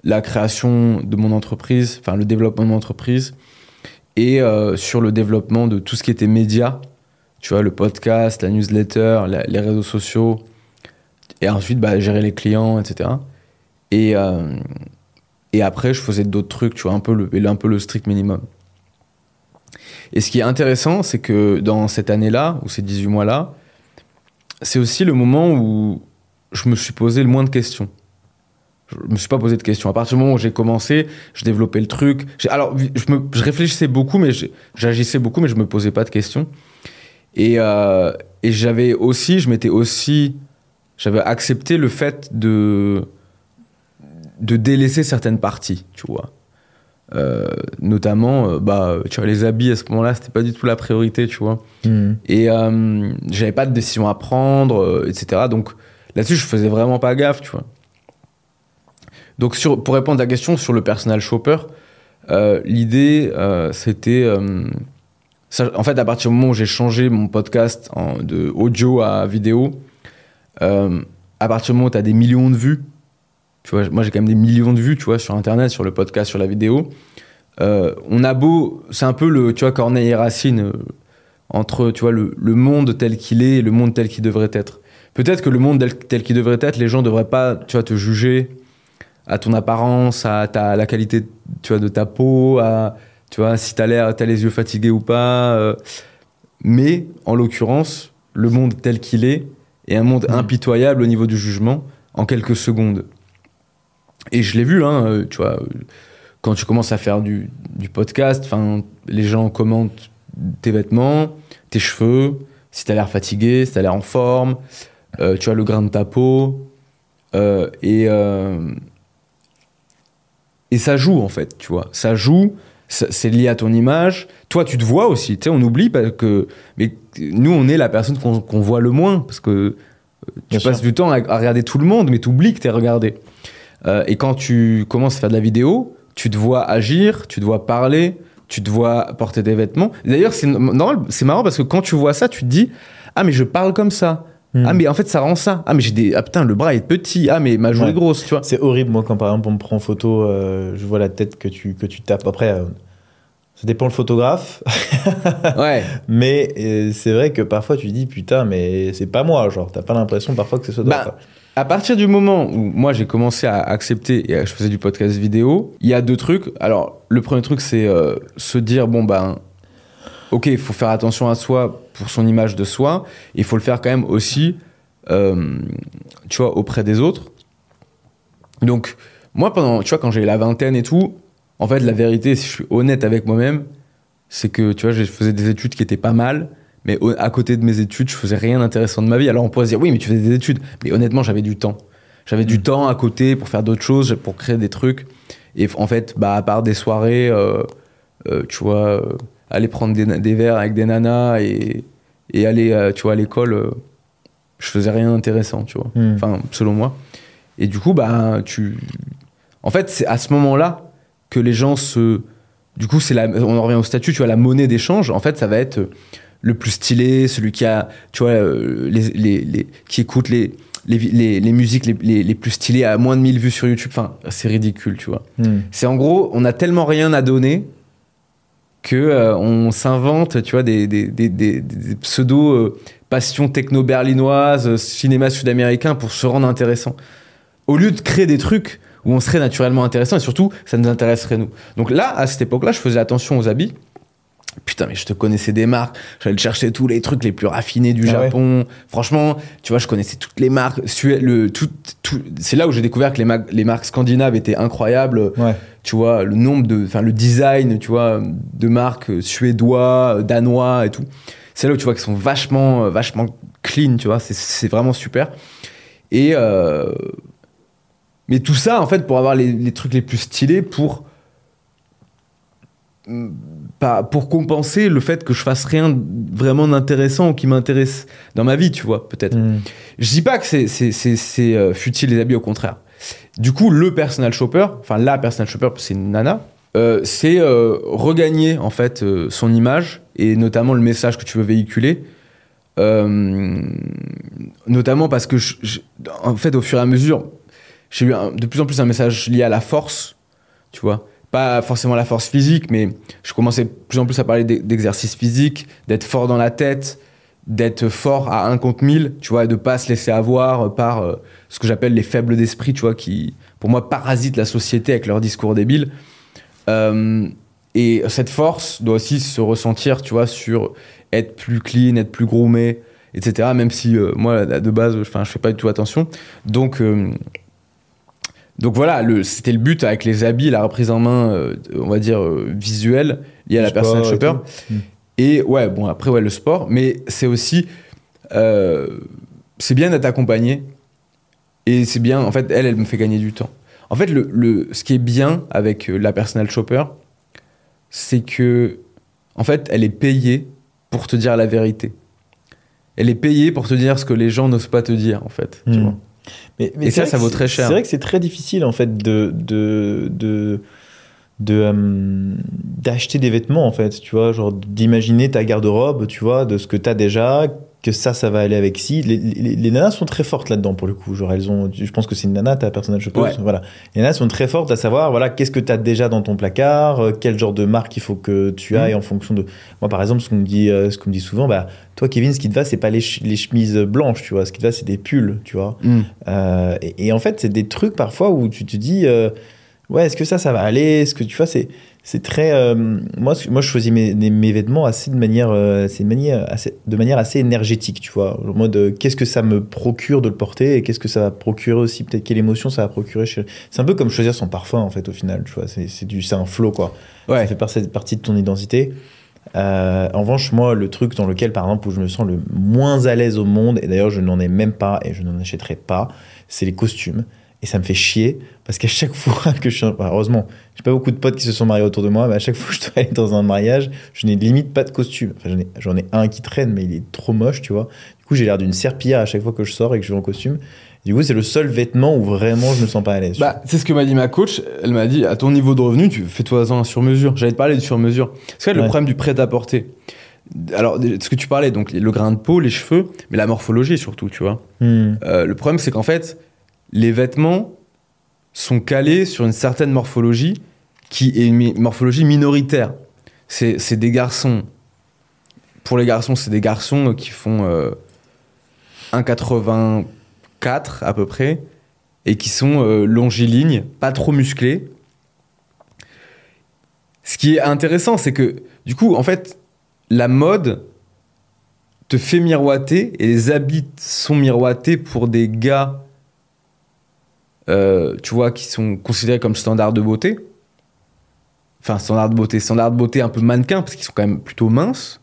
la création de mon entreprise, enfin, le développement de mon entreprise, et sur le développement de tout ce qui était média tu vois, le podcast, la newsletter, les réseaux sociaux, et ensuite bah, gérer les clients, etc. Et, euh, et après, je faisais d'autres trucs, tu vois, un peu, le, un peu le strict minimum. Et ce qui est intéressant, c'est que dans cette année-là, ou ces 18 mois-là, c'est aussi le moment où je me suis posé le moins de questions. Je me suis pas posé de questions. À partir du moment où j'ai commencé, je développais le truc. Alors, je, je réfléchissais beaucoup, mais j'agissais beaucoup, mais je me posais pas de questions. Et, euh, et j'avais aussi, je m'étais aussi, j'avais accepté le fait de de délaisser certaines parties, tu vois. Euh, notamment, euh, bah, tu vois, les habits à ce moment-là, c'était pas du tout la priorité, tu vois. Hmm. Et euh, j'avais pas de décision à prendre, etc. Donc là-dessus, je faisais vraiment pas gaffe, tu vois. Donc sur, pour répondre à ta question sur le personal shopper, l'idée, c'était... en fait, à partir du moment où j'ai changé mon podcast en- de audio à vidéo, euh, à partir du moment où tu as des millions de vues, tu vois, moi j'ai quand même des millions de vues, tu vois, sur Internet, sur le podcast, sur la vidéo. Euh, on a beau, c'est un peu le, tu vois, Corneille et Racine, euh, entre, tu vois, le, le monde tel qu'il est et le monde tel qu'il devrait être. Peut-être que le monde tel, qu'il devrait être, les gens devraient pas, tu vois, te juger à ton apparence, à, ta, la qualité, tu vois, de ta peau, à, tu vois, si t'as l'air, t'as les yeux fatigués ou pas. euh. mais, en l'occurrence, le monde tel qu'il est est un monde Mhm. impitoyable au niveau du jugement en quelques secondes. Et je l'ai vu, hein, euh, tu vois, euh, quand tu commences à faire du, du podcast, enfin, les gens commentent tes vêtements, tes cheveux, si t'as l'air fatigué, si t'as l'air en forme, euh, tu vois, le grain de ta peau. euh, et, et ça joue, en fait, tu vois. Ça joue, c'est lié à ton image. Toi, tu te vois aussi, tu sais, on oublie parce que. Mais nous, on est la personne qu'on voit le moins parce que euh, tu Bien passes sûr. du temps à, à regarder tout le monde, mais tu oublies que tu es regardé. Euh, et quand tu commences à faire de la vidéo, tu te vois agir, tu te vois parler, tu te vois porter des vêtements. D'ailleurs, c'est marrant parce que quand tu vois ça, tu te dis Ah, mais je parle comme ça. Hmm. Ah, mais en fait, ça rend ça. Ah, mais j'ai des. Ah, putain, le bras est petit. Ah, mais ma joue Ouais. est grosse, tu vois. C'est horrible, moi, quand par exemple on me prend en photo, euh, je vois la tête que tu, que tu tapes. Après, euh, ça dépend le photographe, Ouais. mais euh, c'est vrai que parfois tu dis putain, mais c'est pas moi, genre, t'as pas l'impression parfois que c'est ça. Bah, À partir du moment où moi j'ai commencé à accepter et je faisais du podcast vidéo, il y a deux trucs. Alors, le premier truc, c'est se dire bon, ben, ok, il faut faire attention à soi pour son image de soi. Il faut le faire quand même aussi, euh, tu vois, auprès des autres. Donc, moi, pendant, tu vois, quand j'ai la vingtaine et tout, en fait, la vérité, si je suis honnête avec moi-même, c'est que, tu vois, je faisais des études qui étaient pas mal. Mais au- à côté de mes études, je faisais rien d'intéressant de ma vie. Alors on pourrait se dire, oui, mais tu faisais des études. Mais honnêtement, j'avais du temps. J'avais du temps à côté pour faire d'autres choses, pour créer des trucs. Et en fait, bah, à part des soirées, euh, euh, tu vois, aller prendre des, des verres avec des nanas et, et aller, euh, tu vois, à l'école, euh, je faisais rien d'intéressant, tu vois. Hmm. Enfin, selon moi. Et du coup, bah, tu. En fait, c'est à ce moment-là que les gens se. Du coup, c'est la... on en revient au statut, tu vois, la monnaie d'échange. En fait, ça va être le plus stylé, celui qui a, tu vois, euh, les, les, les- qui écoute les, les, les, les musiques les, les, les plus stylées à moins de 1000 vues sur YouTube. Enfin, c'est ridicule, tu vois. Hmm. C'est en gros, on a tellement rien à donner que euh, on s'invente, tu vois, des, pseudo euh, passions techno-berlinoises, euh, cinéma sud-américain pour se rendre intéressant. Au lieu de créer des trucs où on serait naturellement intéressant et surtout, ça nous intéresserait nous. Donc là, à cette époque-là, je faisais attention aux habits. Putain, mais je te connaissais des marques. J'allais chercher tous les trucs les plus raffinés du Ah ouais. Japon. Franchement, tu vois, je connaissais toutes les marques. Le, tout, tout- c'est là où j'ai découvert que les, ma- les marques scandinaves étaient incroyables Ouais. tu vois, le nombre de, enfin, le design, tu vois, de marques suédois, danois et tout. C'est là où tu vois qu'ils sont vachement, vachement clean, tu vois, c'est- vraiment super. Et, euh, mais tout ça, en fait, pour avoir les, les trucs les plus stylés, pour, pas, pour compenser le fait que je fasse rien vraiment d'intéressant ou qui m'intéresse dans ma vie, tu vois, peut-être. Hmm. Je dis pas que c'est, c'est, c'est, c'est, euh, futile les habits, au contraire. Du coup, le personal shopper, enfin la personal shopper, c'est une nana, euh, c'est euh, regagner en fait euh, son image et notamment le message que tu veux véhiculer. Notamment parce que, je- je- en fait, au fur et à mesure, j'ai eu un- de plus en plus un message lié à la force, tu vois. Pas forcément la force physique, mais je commençais de plus en plus à parler d'e- d'exercice physique, d'être fort dans la tête, d'être fort à 1 contre 1000, tu vois, et de pas se laisser avoir par euh, ce que j'appelle les faibles d'esprit, tu vois, qui, pour moi, parasitent la société avec leur discours débile. Euh, et cette force doit aussi se ressentir, tu vois, sur être plus clean, être plus groomé, etc. Même si euh, moi, de base, je fais pas du tout attention. Donc, donc voilà, c'était le but avec les habits, la reprise en main, euh, on va dire euh, visuelle liée à la et shopper. Mm. Et ouais, bon, après, ouais, le sport, mais c'est aussi. euh, c'est bien d'être accompagné. Et c'est bien, en fait, elle, elle me fait gagner du temps. En fait, le, le, ce qui est bien avec la personal shopper, c'est que, en fait, elle est payée pour te dire la vérité. Elle est payée pour te dire ce que les gens n'osent pas te dire, en fait. tu Hmm. vois. Mais, mais Et ça, ça vaut très cher. C'est vrai que c'est très difficile en fait de de de de, euh, d'acheter des vêtements en fait, tu vois, genre d'imaginer ta garde-robe, tu vois, de ce que tu as déjà, que ça ça va aller avec ci. Les, les, les nanas sont très fortes là-dedans pour le coup, genre elles ont je pense que c'est une nana ta personnage shoppeuse, Ouais. voilà. Les nanas sont très fortes à savoir voilà, qu'est-ce que tu as déjà dans ton placard, euh, quel genre de marque il faut que tu Mhm. ailles en fonction de moi par exemple ce qu'on me dit euh, ce qu'on me dit souvent bah toi Kevin ce qui te va c'est pas les, ch- les chemises blanches, tu vois, ce qui te va c'est des pulls, tu vois. Hmm. Euh, et, et en fait, c'est des trucs parfois où tu te dis, ouais, est-ce que ça, ça va aller? Est-ce que tu vois, c'est, c'est très. euh, moi, moi, je choisis mes, mes- vêtements assez de manière, euh, c'est de manière assez, de manière assez énergétique, tu vois. En mode, euh, qu'est-ce que ça me procure de le porter et qu'est-ce que ça va procurer aussi, peut-être quelle émotion ça va procurer. Chez... C'est un peu comme choisir son parfum, en fait, au final, tu vois. C'est, c'est, du, c'est un flow, quoi. Ça fait partie, partie de ton identité. En revanche, moi, le truc dans lequel, par exemple, où je me sens le moins à l'aise au monde, et d'ailleurs je n'en ai même pas et je n'en achèterai pas, c'est les costumes. Et ça me fait chier parce qu'à chaque fois que je suis. enfin, heureusement, j'ai pas beaucoup de potes qui se sont mariés autour de moi, mais à chaque fois que je dois aller dans un mariage, je n'ai limite pas de costume. Enfin, j'en ai, un qui traîne, mais il est trop moche, tu vois. Du coup, j'ai l'air d'une serpillière à chaque fois que je sors et que je vais en costume. Du coup, c'est le seul vêtement où vraiment je me sens pas à l'aise. Bah, c'est ce que m'a dit ma coach. Elle m'a dit, à ton niveau de revenu, tu fais-toi un sur-mesure. J'allais te parler de sur-mesure. Parce que le Ouais. problème du prêt-à-porter. Alors, ce que tu parlais, donc le grain de peau, les cheveux, mais la morphologie surtout, tu vois. Hmm. Euh, le problème, c'est qu'en fait, les vêtements sont calés sur une certaine morphologie qui est une morphologie minoritaire. C'est c'est des garçons. Pour les garçons, c'est des garçons qui font euh, 1,84 à peu près et qui sont euh, longilignes, pas trop musclés. Ce qui est intéressant, c'est que du coup, en fait, la mode te fait miroiter et les habits sont miroités pour des gars, euh, tu vois, qui sont considérés comme standard de beauté. Enfin, standard de beauté, standard de beauté un peu mannequin parce qu'ils sont quand même plutôt minces.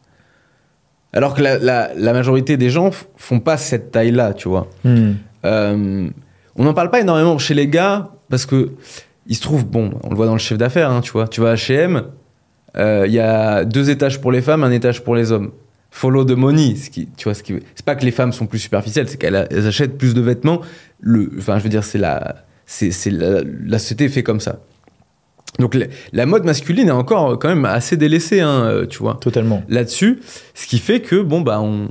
Alors que la, la- la majorité des gens font pas cette taille-là, tu vois. Hmm. Euh, on n'en parle pas énormément chez les gars parce que il se trouve, bon, on le voit dans le chiffre d'affaires, hein, tu vois. Tu vas à H&M, euh, il y a deux étages pour les femmes, un étage pour les hommes. Follow the money, ce qui, tu vois, ce qui, c'est pas que les femmes sont plus superficielles, c'est qu'elles elles achètent plus de vêtements. Le, enfin, je veux dire, c'est la, c'est, c'est la, la société est fait comme ça. Donc la, la mode masculine est encore quand même assez délaissée, hein, euh, tu vois Totalement. là-dessus, ce qui fait que bon bah on,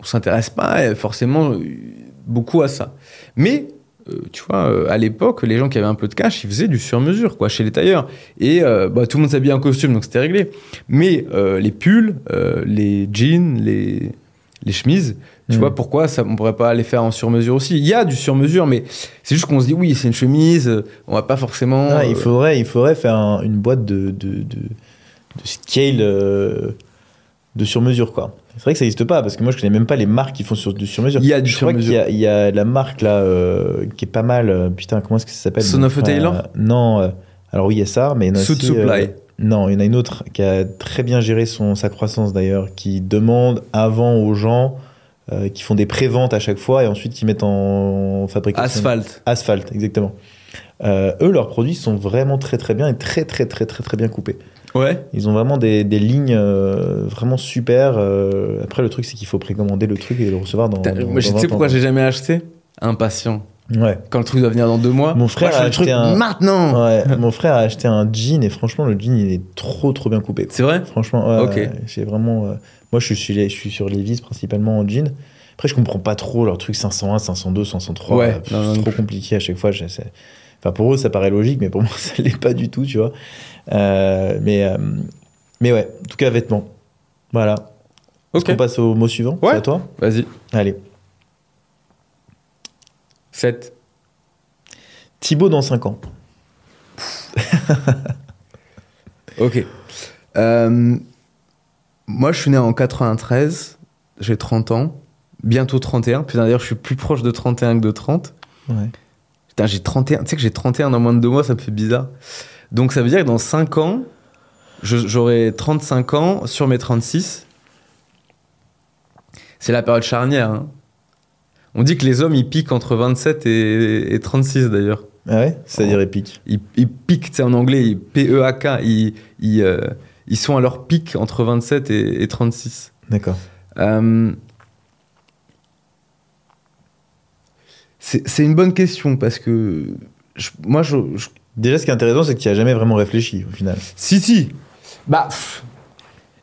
on s'intéresse pas euh, forcément euh, beaucoup à ça. Mais euh, tu vois, euh, à l'époque, les gens qui avaient un peu de cash, ils faisaient du sur-mesure quoi chez les tailleurs et euh, bah, tout le monde s'habillait en costume donc c'était réglé. Mais les pulls, les jeans, les les chemises, tu Mm. vois pourquoi ça on pourrait pas les faire en sur-mesure aussi? Il y a du sur-mesure mais c'est juste qu'on se dit oui, c'est une chemise, on va pas forcément il, faudrait, il faudrait faire un- une boîte de, de, de, de scale de sur-mesure, quoi. C'est vrai que ça n'existe pas, parce que moi, je connais même pas les marques qui font sur, du sur-mesure. Il y a du Je crois qu'il y sur-mesure. a, il y a la marque, là, euh, qui est pas mal. euh, putain, comment est-ce que ça s'appelle? Son of Taylor? Non. euh, alors oui, il y a ça, mais il y en a Suit aussi, Supply. non, il y en a une autre qui a très bien géré son, sa croissance, d'ailleurs, qui demande avant aux gens qui font des préventes à chaque fois et ensuite qui mettent en fabrication. Asphalte. Asphalte, exactement. Eux, leurs produits sont vraiment très très bien et très très très très très bien coupés. Ouais. Ils ont vraiment des, des lignes euh, vraiment super. euh, après, le truc, c'est qu'il faut précommander le truc et le recevoir dans. Dans- moi, je sais 20 pourquoi j'ai jamais acheté Impatient. Ouais. Quand le truc doit venir dans deux mois. Mon frère moi, a fais le truc acheté un- maintenant. ouais. Mon frère a acheté un jean et franchement, le jean, il est trop trop bien coupé. C'est vrai? Franchement, ouais, Ok. j'ai vraiment. euh, moi, je suis, je suis sur Levi's principalement en jean. Après, je comprends pas trop leur truc 501, 502, 503. Ouais, c'est trop compliqué à chaque fois. Enfin, pour eux, ça paraît logique, mais pour moi, ça l'est pas du tout, tu vois. Euh, mais, euh, mais ouais, en tout cas, vêtements. Voilà. Est-ce Ok. qu'on passe au mot suivant? Ouais. C'est à toi? Vas-y. Allez. 7. Thibaut dans 5 ans. Ok. Euh, moi, je suis né en 93. J'ai 30 ans. Bientôt 31. Putain, d'ailleurs, je suis plus proche de 31 que de 30. Ouais. Putain, j'ai 31. Tu sais que j'ai 31 dans moins de deux mois, ça me fait bizarre. Donc, ça veut dire que dans 5 ans, j'aurai 35 ans sur mes 36. C'est la période charnière. hein. On dit que les hommes, ils piquent entre 27 et, et 36 d'ailleurs. Ah ouais? C'est-à-dire épique. Ils, ils piquent, sais, en anglais, ils- P-E-A-K, ils, ils, euh, ils sont à leur pic entre 27 et, et 36. D'accord. Euh, c'est c'est une bonne question parce que je- moi, je, je- Déjà, ce qui est intéressant, c'est que tu n'y as jamais vraiment réfléchi au final. Si, si. Bah, pff,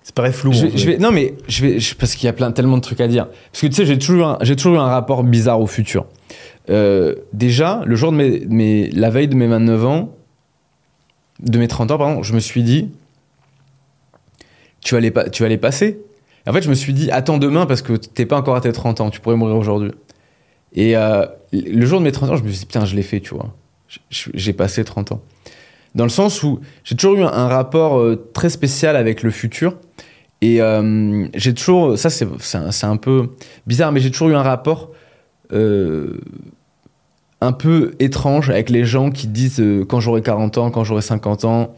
Ça paraît flou. je en vais, fait. je vais- non, mais je vais, je- parce qu'il y a plein, tellement de trucs à dire. Parce que tu sais, j'ai toujours, eu un- j'ai toujours eu un rapport bizarre au futur. Euh, déjà, le jour de mes, mes- la veille de mes 29 ans, de mes 30 ans, pardon, je me suis dit, tu vas les, tu vas les passer. En fait, je me suis dit, attends demain parce que t'es pas encore à tes 30 ans, tu pourrais mourir aujourd'hui. Et euh, le jour de mes 30 ans, je me suis dit, putain, je l'ai fait, tu vois. J'ai passé 30 ans. Dans le sens où j'ai toujours eu un, rapport euh, très spécial avec le futur. Et euh, j'ai toujours, ça c'est un, un peu bizarre, mais j'ai toujours eu un rapport euh, un peu étrange avec les gens qui disent quand j'aurai 40 ans, quand j'aurai 50 ans.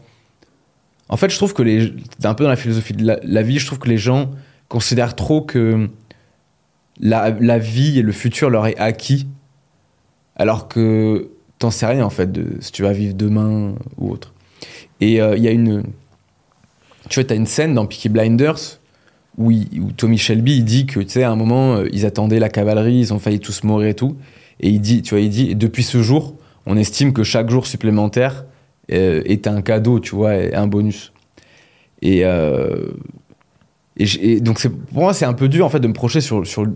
En fait, je trouve que les, un peu dans la philosophie de la, vie, je trouve que les gens considèrent trop que la vie et le futur leur est acquis, alors que t'en sais rien en fait de si tu vas vivre demain ou autre. Et euh, il y a une, tu vois, t'as une scène dans Peaky Blinders où, où Tommy Shelby il dit que tu sais à un moment euh, ils attendaient la cavalerie, ils ont failli tous mourir et tout, et il dit, tu vois, il dit depuis ce jour, on estime que chaque jour supplémentaire euh, est un cadeau, tu vois, un bonus. Et, et, donc c'est pour moi c'est un peu dur en fait de me projeter sur, sur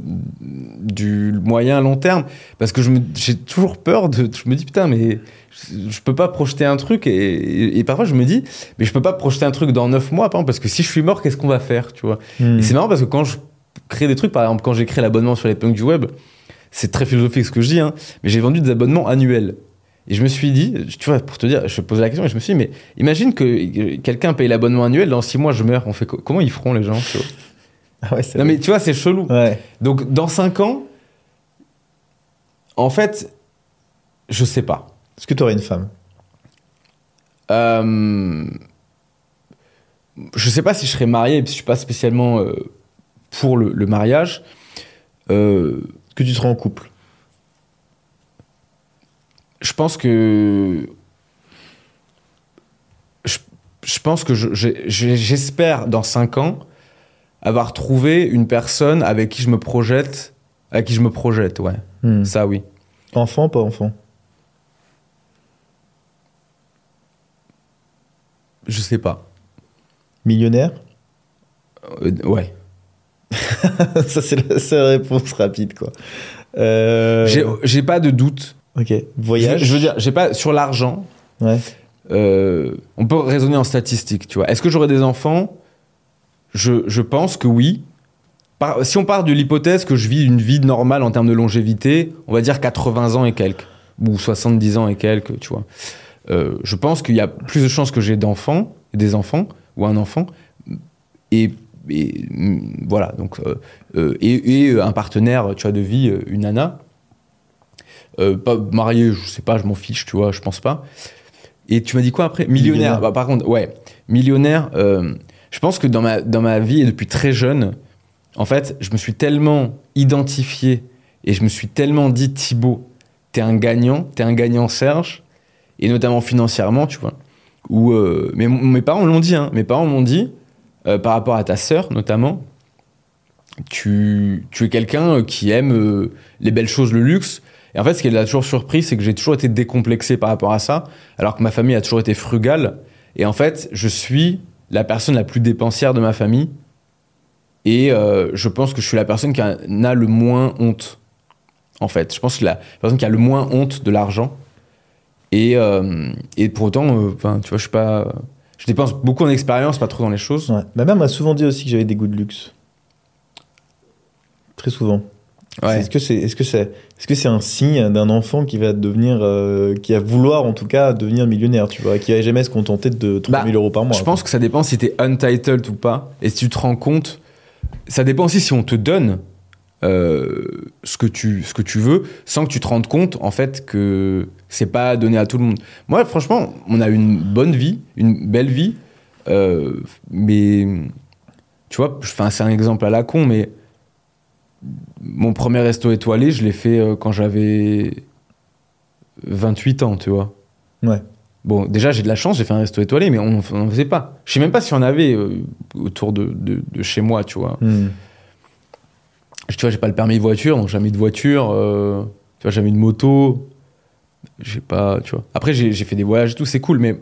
du moyen long terme parce que je j'ai toujours peur de je me dis putain mais je, je peux pas projeter un truc et, et- et parfois je me dis mais je peux pas projeter un truc dans 9 mois par exemple, parce que si je suis mort qu'est-ce qu'on va faire tu vois? Hmm. et c'est marrant parce que quand je crée des trucs, par exemple, quand j'ai créé l'abonnement sur les punks du web, c'est très philosophique ce que je dis, hein, mais j'ai vendu des abonnements annuels. Et je me suis dit, tu vois, pour te dire, je posais la question et je me suis dit, mais imagine que quelqu'un paye l'abonnement annuel, dans six mois je meurs, on fait co- comment ils feront les gens Ah ouais, Non mais tu vois, c'est chelou. Ouais. Donc dans cinq ans, en fait, je sais pas. Est-ce que tu aurais une femme? Euh, je sais pas si je serais marié, parce que je suis pas spécialement euh, pour le, le mariage. Euh, que tu serais en couple? Je pense que je, je pense que je- j'ai- j'ai- j'espère dans 5 ans avoir trouvé une personne avec qui je me projette avec qui je me projette ouais. Hmm. ça oui. Enfant, pas enfant? Je sais pas. Millionnaire? Euh, ouais. Ça, c'est la seule réponse rapide, quoi. Euh, j'ai pas de doute Ok. je, Voyage je veux dire j'ai pas sur l'argent Ouais. euh, on peut raisonner en statistiques, tu vois. Est-ce que j'aurai des enfants? Je, je pense que oui. Par- si on part de l'hypothèse que je vis une vie normale en termes de longévité, on va dire 80 ans et quelques, ou 70 ans et quelques, tu vois. Euh, je pense qu'il y a plus de chances que j'ai d'enfants, des enfants, ou un enfant, et, et, voilà, donc, euh, et, et un partenaire, tu vois, de vie, une nana. Euh, pas marié, je sais pas, je m'en fiche, tu vois, je pense pas. Et tu m'as dit quoi après? Millionnaire. Millionnaire. Bah, par contre, ouais, millionnaire. euh, je pense que dans ma, dans ma vie et depuis très jeune, en fait, je me suis tellement identifié et je me suis tellement dit Thibaut, t'es un gagnant, t'es un gagnant Serge, et notamment financièrement, tu vois. Où, euh, mais mes parents l'ont dit, hein, mes parents m'ont dit, euh, par rapport à ta sœur notamment, tu, tu es quelqu'un qui aime les belles choses, le luxe. Et en fait, ce qui l'a toujours surpris, c'est que j'ai toujours été décomplexé par rapport à ça, alors que ma famille a toujours été frugale. Et en fait, je suis la personne la plus dépensière de ma famille. Et euh, je pense que je suis la personne qui a, n'a le moins honte. En fait, je pense que la personne qui a le moins honte de l'argent. Et, euh, et pour autant, euh, tu vois, je suis pas. Je dépense beaucoup en expérience, pas trop dans les choses. Ma mère m'a souvent dit aussi que j'avais des goûts de luxe. très souvent. Ouais. Est-ce que c'est est-ce que c'est est-ce que c'est un signe d'un enfant qui va devenir euh, qui va vouloir en tout cas devenir millionnaire, tu vois, qui va jamais se contenter de 30 000 Bah, euros par mois. Je pense que ça dépend si t'es untitled ou pas. Et si tu te rends compte, ça dépend aussi si on te donne euh, ce, que tu, ce que tu veux, sans que tu te rendes compte, en fait, que c'est pas donné à tout le monde. Moi, franchement, on a une bonne vie, une belle vie, euh, mais tu vois, c'est un exemple à la con, mais mon premier resto étoilé, je l'ai fait euh, quand j'avais 28 ans, tu vois. Ouais. Bon, déjà, j'ai de la chance, j'ai fait un resto étoilé, mais on n'en faisait pas. Je sais même pas si on avait euh, autour de, de- de chez moi, tu vois. Hmm. Tu vois, j'ai pas le permis de voiture, donc jamais de voiture, euh, tu vois, jamais de moto. J'ai pas, tu vois. Après, j'ai fait des voyages et tout, c'est cool, mais.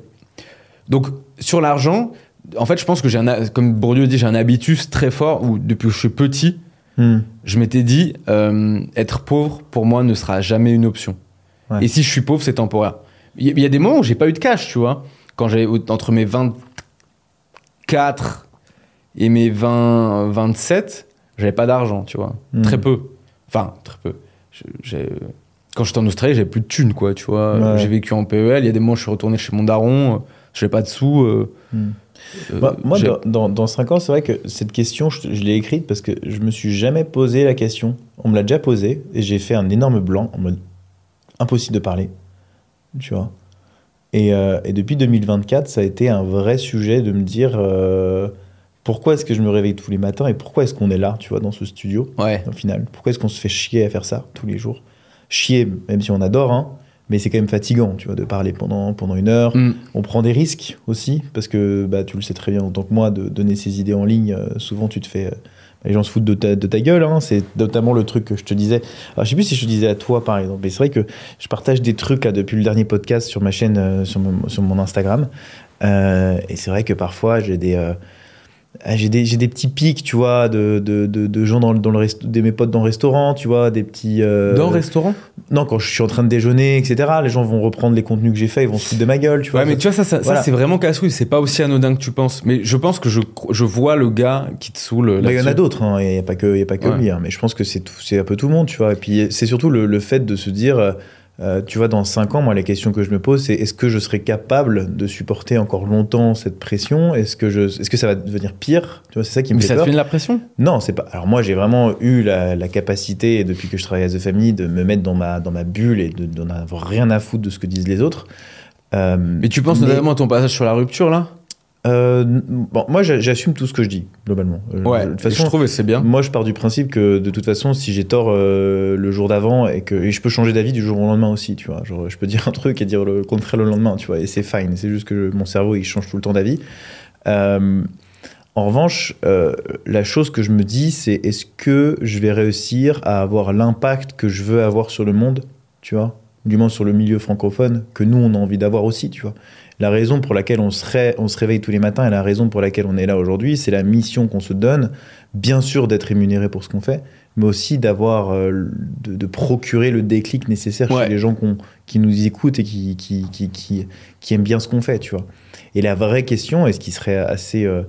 Donc, sur l'argent, en fait, je pense que j'ai un, comme Bourdieu dit, j'ai un habitus très fort où, depuis que je suis petit, Hmm. je m'étais dit, euh, être pauvre, pour moi, ne sera jamais une option. Ouais. Et si je suis pauvre, c'est temporaire. Il y, a des moments où j'ai pas eu de cash, tu vois. Quand j'ai entre mes 24 et mes 20, 27, j'avais pas d'argent, tu vois. Hmm. Très peu. Enfin, très peu. Je- Quand j'étais en Australie, j'avais plus de thunes, quoi, tu vois. Ouais. J'ai vécu en PEL. Il y a des moments où je suis retourné chez mon daron, euh, j'avais pas de sous. euh, Hmm. Euh, Moi, moi, dans, dans, dans 5 ans, c'est vrai que cette question, je, je l'ai écrite parce que je me suis jamais posé la question. On me l'a déjà posée et j'ai fait un énorme blanc en mode impossible de parler. Tu vois. Et, euh, et depuis 2024, ça a été un vrai sujet de me dire euh, pourquoi est-ce que je me réveille tous les matins et pourquoi est-ce qu'on est là, tu vois, dans ce studio, Ouais. au final? Pourquoi est-ce qu'on se fait chier à faire ça tous les jours? Chier, même si on adore, hein, mais c'est quand même fatigant, tu vois, de parler pendant, pendant une heure. Hmm. On prend des risques aussi, parce que bah, tu le sais très bien autant que moi, de donner ses idées en ligne, euh, souvent tu te fais. euh, les gens se foutent de ta, de ta gueule, hein. c'est notamment le truc que je te disais. Alors, je sais plus si je te disais à toi par exemple, mais c'est vrai que je partage des trucs là, depuis le dernier podcast sur ma chaîne, euh, sur, mon, sur mon Instagram. Et c'est vrai que parfois j'ai des. Ah, j'ai des, j'ai des petits pics, tu vois, de, de, de, de gens dans, le- dans le resto, de mes potes dans le restaurant, tu vois, des petits. euh, Dans le restaurant? Non, quand je suis en train de déjeuner, etc., les gens vont reprendre les contenus que j'ai faits, ils vont se foutre de ma gueule, tu vois. Ouais, mais tu vois, ça, ça, c'est vraiment casse-couille. C'est pas aussi anodin que tu penses. Mais je pense que je, je vois le gars qui te saoule. Bah, Il y en a d'autres, hein, il n'y a pas que, il y a pas que Ouais. lui, hein, mais je pense que c'est un peu tout le monde, tu vois. Et puis c'est surtout le, le fait de se dire, euh, euh, tu vois, dans 5 ans, moi, la question que je me pose, c'est est-ce que je serai capable de supporter encore longtemps cette pression? Est-ce que, je, que ça va devenir pire? Tu vois, c'est ça qui me Mais fait ça te fait de la pression? Non, c'est pas. Alors moi, j'ai vraiment eu la, la capacité, depuis que je travaille à The Family, de me mettre dans ma, dans ma bulle et de d'en avoir rien à foutre de ce que disent les autres. Euh, Mais tu penses mais- notamment à ton passage sur la rupture, là? Euh, bon, moi, j'a- j'assume tout ce que je dis, globalement. Euh, Ouais. De toute je façon, trouve que c'est bien. Moi, je pars du principe que de toute façon, si j'ai tort euh, le jour d'avant et que et je peux changer d'avis du jour au lendemain aussi, tu vois. Genre, je peux dire un truc et dire le contraire le lendemain, tu vois. Et c'est fine. C'est juste que mon cerveau, il change tout le temps d'avis. Euh, en revanche, la chose que je me dis, c'est est-ce que je vais réussir à avoir l'impact que je veux avoir sur le monde, tu vois Du moins sur le milieu francophone, que nous, on a envie d'avoir aussi, tu vois la raison pour laquelle on se, ré- on se réveille tous les matins et la raison pour laquelle on est là aujourd'hui, c'est la mission qu'on se donne, bien sûr d'être rémunéré pour ce qu'on fait, mais aussi d'avoir, euh, de, de procurer le déclic nécessaire Ouais. chez les gens qui nous écoutent et qui, qui, qui, qui, qui aiment bien ce qu'on fait, tu vois. Et la vraie question, et ce qui serait assez, euh,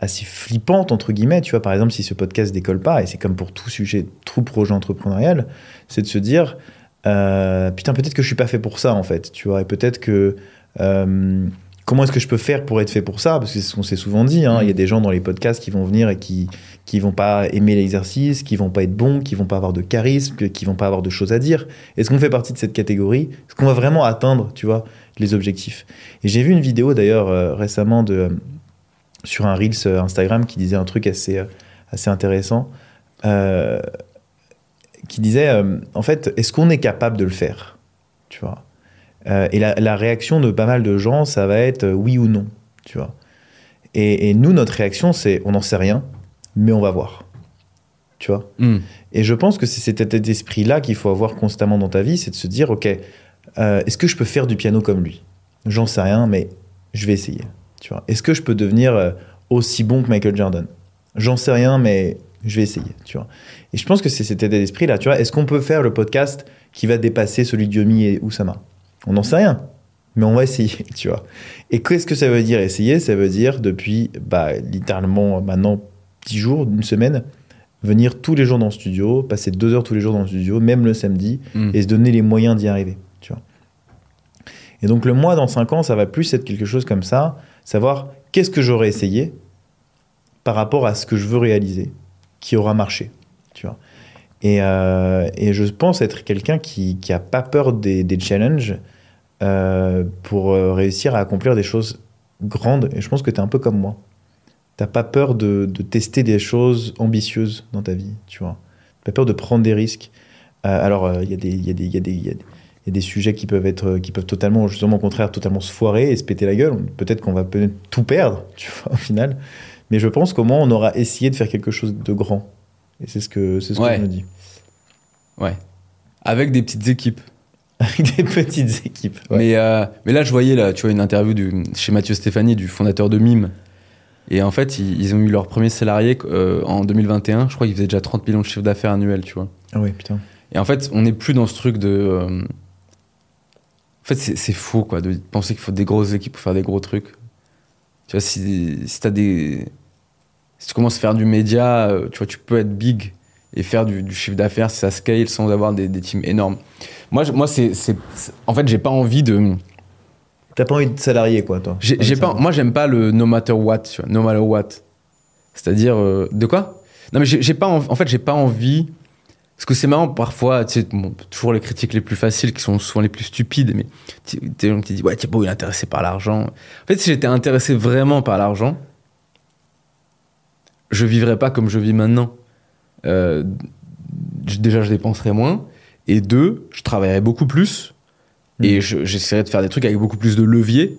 assez flippante, entre guillemets, tu vois, par exemple, si ce podcast décolle pas, et c'est comme pour tout sujet, tout projet entrepreneurial, c'est de se dire, euh, putain, peut-être que je suis pas fait pour ça, en fait, tu vois, et peut-être que comment est-ce que je peux faire pour être fait pour ça? Parce que c'est ce qu'on s'est souvent dit. hein. Il y a des gens dans les podcasts qui vont venir et qui qui vont pas aimer l'exercice, qui vont pas être bons, qui vont pas avoir de charisme, qui vont pas avoir de choses à dire. Est-ce qu'on fait partie de cette catégorie? Est-ce qu'on va vraiment atteindre, tu vois, les objectifs? Et j'ai vu une vidéo d'ailleurs euh, récemment de sur un reels euh, Instagram qui disait un truc assez euh, assez intéressant. euh, qui disait, euh, en fait, est-ce qu'on est capable de le faire? Tu vois? Euh, et la, la réaction de pas mal de gens, ça va être euh, oui ou non, tu vois. Et, et nous, notre réaction, c'est on n'en sait rien, mais on va voir, tu vois. Hmm. Et je pense que c'est cet état d'esprit-là qu'il faut avoir constamment dans ta vie, c'est de se dire, ok, euh, est-ce que je peux faire du piano comme lui? J'en sais rien, mais je vais essayer, tu vois. Est-ce que je peux devenir aussi bon que Michael Jordan? J'en sais rien, mais je vais essayer, tu vois. Et je pense que c'est cet état d'esprit-là, tu vois. Est-ce qu'on peut faire le podcast qui va dépasser celui de Yomi et Oussama? On n'en sait rien, mais on va essayer, tu vois. Et qu'est-ce que ça veut dire essayer? Ça veut dire depuis, bah, littéralement maintenant 10 jours, une semaine, venir tous les jours dans le studio, passer deux heures tous les jours dans le studio, même le samedi, Mm. et se donner les moyens d'y arriver. Tu vois. Et donc le mois dans cinq ans, ça va plus être quelque chose comme ça, savoir qu'est-ce que j'aurais essayé par rapport à ce que je veux réaliser, qui aura marché. Tu vois. Et, euh, et je pense être quelqu'un qui n'a pas peur des, des challenges euh, pour euh, réussir à accomplir des choses grandes. Et je pense que tu es un peu comme moi. T'as pas peur de, de tester des choses ambitieuses dans ta vie, tu vois. T'as pas peur de prendre des risques. Alors, il y, a des- il y, a des- sujets qui peuvent être, qui peuvent totalement, justement, au contraire, totalement se foirer et se péter la gueule. Peut-être qu'on va peut-être tout perdre, tu vois, au final. Mais je pense qu'au moins, on aura essayé de faire quelque chose de grand. Et c'est ce que, c'est ce Ouais. que je me dis. Ouais. Avec des petites équipes. Avec des petites équipes. ouais. Mais, euh, mais là, je voyais là, tu vois, une interview du, chez Mathieu Stéphanie, du fondateur de Mime. Et en fait, ils, ils ont eu leur premier salarié euh, en 2021. Je crois qu'ils faisaient déjà 30 millions de chiffre d'affaires annuel, tu vois. Ah oui, putain. Et en fait, on n'est plus dans ce truc de. euh, En fait, c'est c'est faux, quoi, de penser qu'il faut des grosses équipes pour faire des gros trucs. Tu vois, si, si t'as des. Si tu commences à faire du média, euh, tu vois, tu peux être big et faire du, du chiffre d'affaires si ça scale sans avoir des, des teams énormes. Moi, je- moi c'est. En fait, j'ai pas envie de. T'as pas envie de salarier, quoi, toi J'ai pas, moi, j'aime pas le no matter what, tu vois, no matter what. C'est-à-dire, euh, de quoi? Non, mais j'ai pas, env- en fait, j'ai pas envie. Parce que c'est marrant, parfois, tu sais, bon, toujours les critiques les plus faciles qui sont souvent les plus stupides, mais tu- qui disent, ouais, Thibaut, il est intéressé par l'argent. En fait, si j'étais intéressé vraiment par l'argent, je vivrais pas comme je vis maintenant. Euh, déjà, je dépenserais moins. Et deux, je travaillerais beaucoup plus. Et je- j'essaierais de faire des trucs avec beaucoup plus de levier.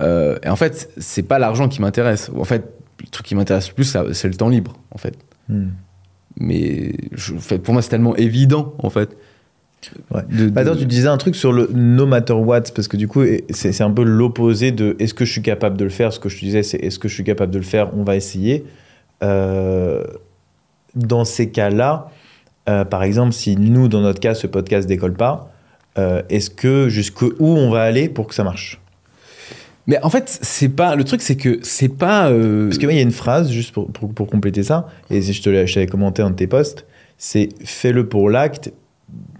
Euh, et en fait, c'est pas l'argent qui m'intéresse. En fait, le truc qui m'intéresse le plus, c'est le temps libre, en fait. Hmm. Mais je, en fait, pour moi, c'est tellement évident, en fait. Ouais. De- de- Attends, tu disais un truc sur le no matter what, parce que du coup, c'est un peu l'opposé de est-ce que je suis capable de le faire Ce que je te disais, c'est est-ce que je suis capable de le faire On va essayer. Euh, dans ces cas-là, euh, par exemple, si nous, dans notre cas, ce podcast décolle pas, euh, est-ce que jusqu'où on va aller pour que ça marche? Mais en fait, c'est pas. Le truc, c'est que c'est pas. euh, Parce que moi, il y a une phrase, juste pour, pour, pour compléter ça, et je te t'avais commenté de tes posts, c'est fais-le pour l'acte,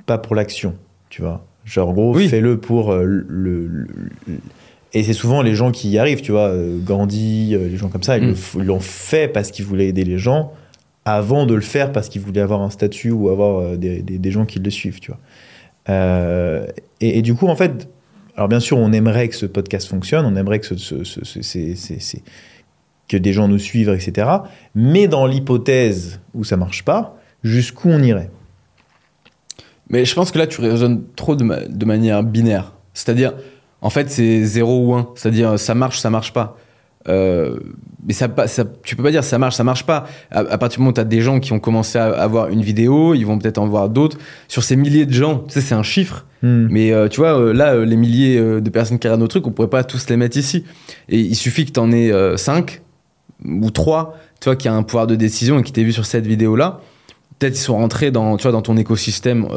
pas pour l'action. Tu vois Genre, en gros, Oui. fais-le pour euh, le- Et c'est souvent les gens qui y arrivent, tu vois. euh, Gandhi, euh, les gens comme ça, ils Mm. ils l'ont fait parce qu'ils voulaient aider les gens, avant de le faire parce qu'ils voulaient avoir un statut ou avoir euh, des, des- des gens qui le suivent, tu vois. Euh, et, et du coup, en fait, alors bien sûr, on aimerait que ce podcast fonctionne, on aimerait que, ce, ce- ce- que des gens nous suivent, etc. Mais dans l'hypothèse où ça marche pas, jusqu'où on irait? Mais je pense que là, tu raisonnes trop de, ma- de manière binaire. C'est-à-dire, en fait, c'est 0 ou 1. C'est-à-dire, ça marche, ça marche pas. Euh, mais ça, ça, tu peux pas dire ça marche, ça marche pas. À, à partir du moment où tu as des gens qui ont commencé à avoir une vidéo, ils vont peut-être en voir d'autres. Sur ces milliers de gens, tu sais, c'est un chiffre. Hmm. Mais euh, tu vois, euh, là, euh, les milliers de personnes qui regardent nos trucs, on pourrait pas tous les mettre ici. Et il suffit que tu en aies 5 ou 3, tu vois, qui a un pouvoir de décision et qui t'aient vu sur cette vidéo-là. Peut-être ils sont rentrés dans, tu vois, dans ton écosystème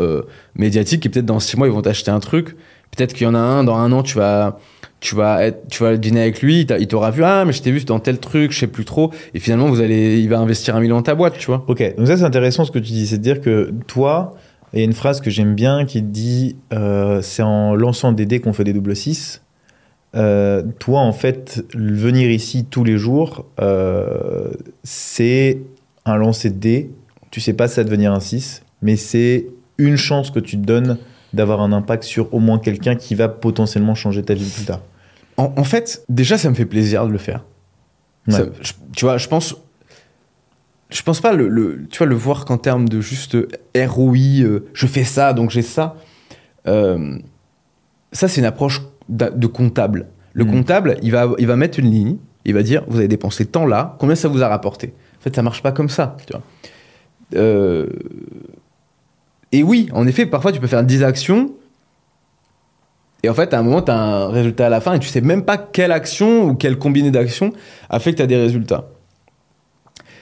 médiatique et peut-être dans 6 mois, ils vont t'acheter un truc. Peut-être qu'il y en a un, dans un an, tu vas, tu vas, être, tu vas dîner avec lui, il t'a- il t'aura vu, ah, mais je t'ai vu dans tel truc, je sais plus trop. Et finalement, vous allez, il va investir un million dans ta boîte, tu vois. Ok, donc ça c'est intéressant ce que tu dis, c'est de dire que toi, il y a une phrase que j'aime bien qui dit euh, c'est en lançant des dés qu'on fait des double 6. Euh, toi, en fait, venir ici tous les jours, euh, c'est un lancer de dés. Tu sais pas si ça va devenir un 6, mais c'est une chance que tu te donnes d'avoir un impact sur au moins quelqu'un qui va potentiellement changer ta vie plus tard. En, en fait, déjà, ça me fait plaisir de le faire. Ouais. Ça- je- tu vois, je pense. Je pense pas le, le- tu vois, le voir qu'en termes de juste ROI, euh, je fais ça, donc j'ai ça. Euh, ça, c'est une approche de comptable. Le Mm. comptable, il va, il va mettre une ligne, il va dire vous avez dépensé tant là, combien ça vous a rapporté? En fait, ça marche pas comme ça. Tu vois. Euh, et oui, en effet, parfois tu peux faire 10 actions. Et en fait, à un moment, tu as un résultat à la fin et tu sais même pas quelle action ou quelle combinée d'actions a fait que tu as des résultats.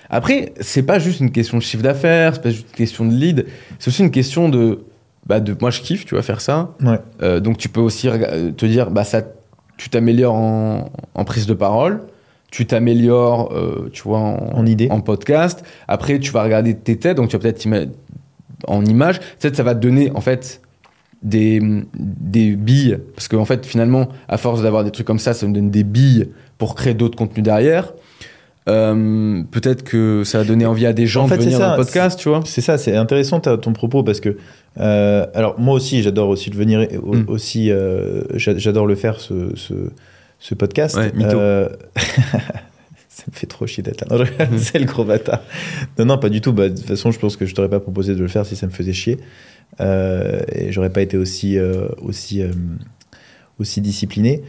Après, c'est pas juste une question de chiffre d'affaires, c'est pas juste une question de lead, c'est aussi une question de, bah, de moi je kiffe, tu vas faire ça. Ouais. Euh, donc tu peux aussi rega- te dire, bah, ça, tu t'améliores en, en prise de parole, tu t'améliores, euh, tu vois, en, En idée. en podcast. Après, tu vas regarder tes têtes, donc tu vas peut-être en image. Peut-être ça va te donner, en fait, des, des billes. Parce qu'en fait, finalement, à force d'avoir des trucs comme ça, ça me donne des billes pour créer d'autres contenus derrière. Euh, peut-être que ça va donner envie à des gens En fait, de venir ça, dans le podcast, tu vois. C'est ça, c'est intéressant ton propos parce que, euh, alors moi aussi, j'adore aussi le venir, au- Mm. aussi, euh, j'a- j'adore le faire ce, ce, ce podcast. Ouais, mytho. Ça me fait trop chier d'être là. C'est le gros bâtard. Non, non, pas du tout. Bah, de toute façon, je pense que je t'aurais pas proposé de le faire si ça me faisait chier. Euh, et j'aurais pas été aussi, euh, euh, aussi discipliné.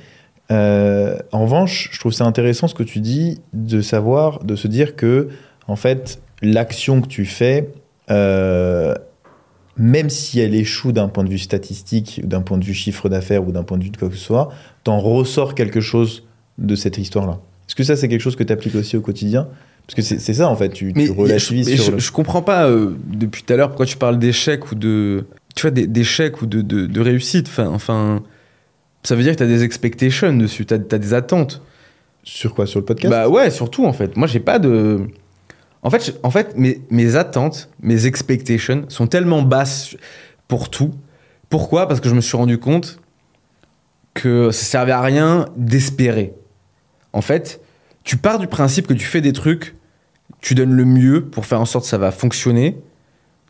Euh, en revanche, je trouve ça intéressant ce que tu dis de savoir, de se dire que, en fait, l'action que tu fais, même si elle échoue d'un point de vue statistique, d'un point de vue chiffre d'affaires, ou d'un point de vue de quoi que ce soit, t'en ressors quelque chose de cette histoire-là. Est-ce que ça, c'est quelque chose que tu appliques aussi au quotidien? Parce que c'est ça, en fait, tu, tu relativises mais sur je, le... je comprends pas euh, depuis tout à l'heure pourquoi tu parles d'échec ou de. Tu vois, d'échec ou de, de, de réussite. Enfin, enfin, ça veut dire que tu as des expectations dessus, tu as, des attentes. Sur quoi? Sur le podcast? Bah ouais, surtout en fait. Moi, j'ai pas de. En fait, je- en fait mes, mes attentes, mes expectations sont tellement basses pour tout. Pourquoi? Parce que je me suis rendu compte que ça servait à rien d'espérer. En fait, tu pars du principe que tu fais des trucs, tu donnes le mieux pour faire en sorte que ça va fonctionner.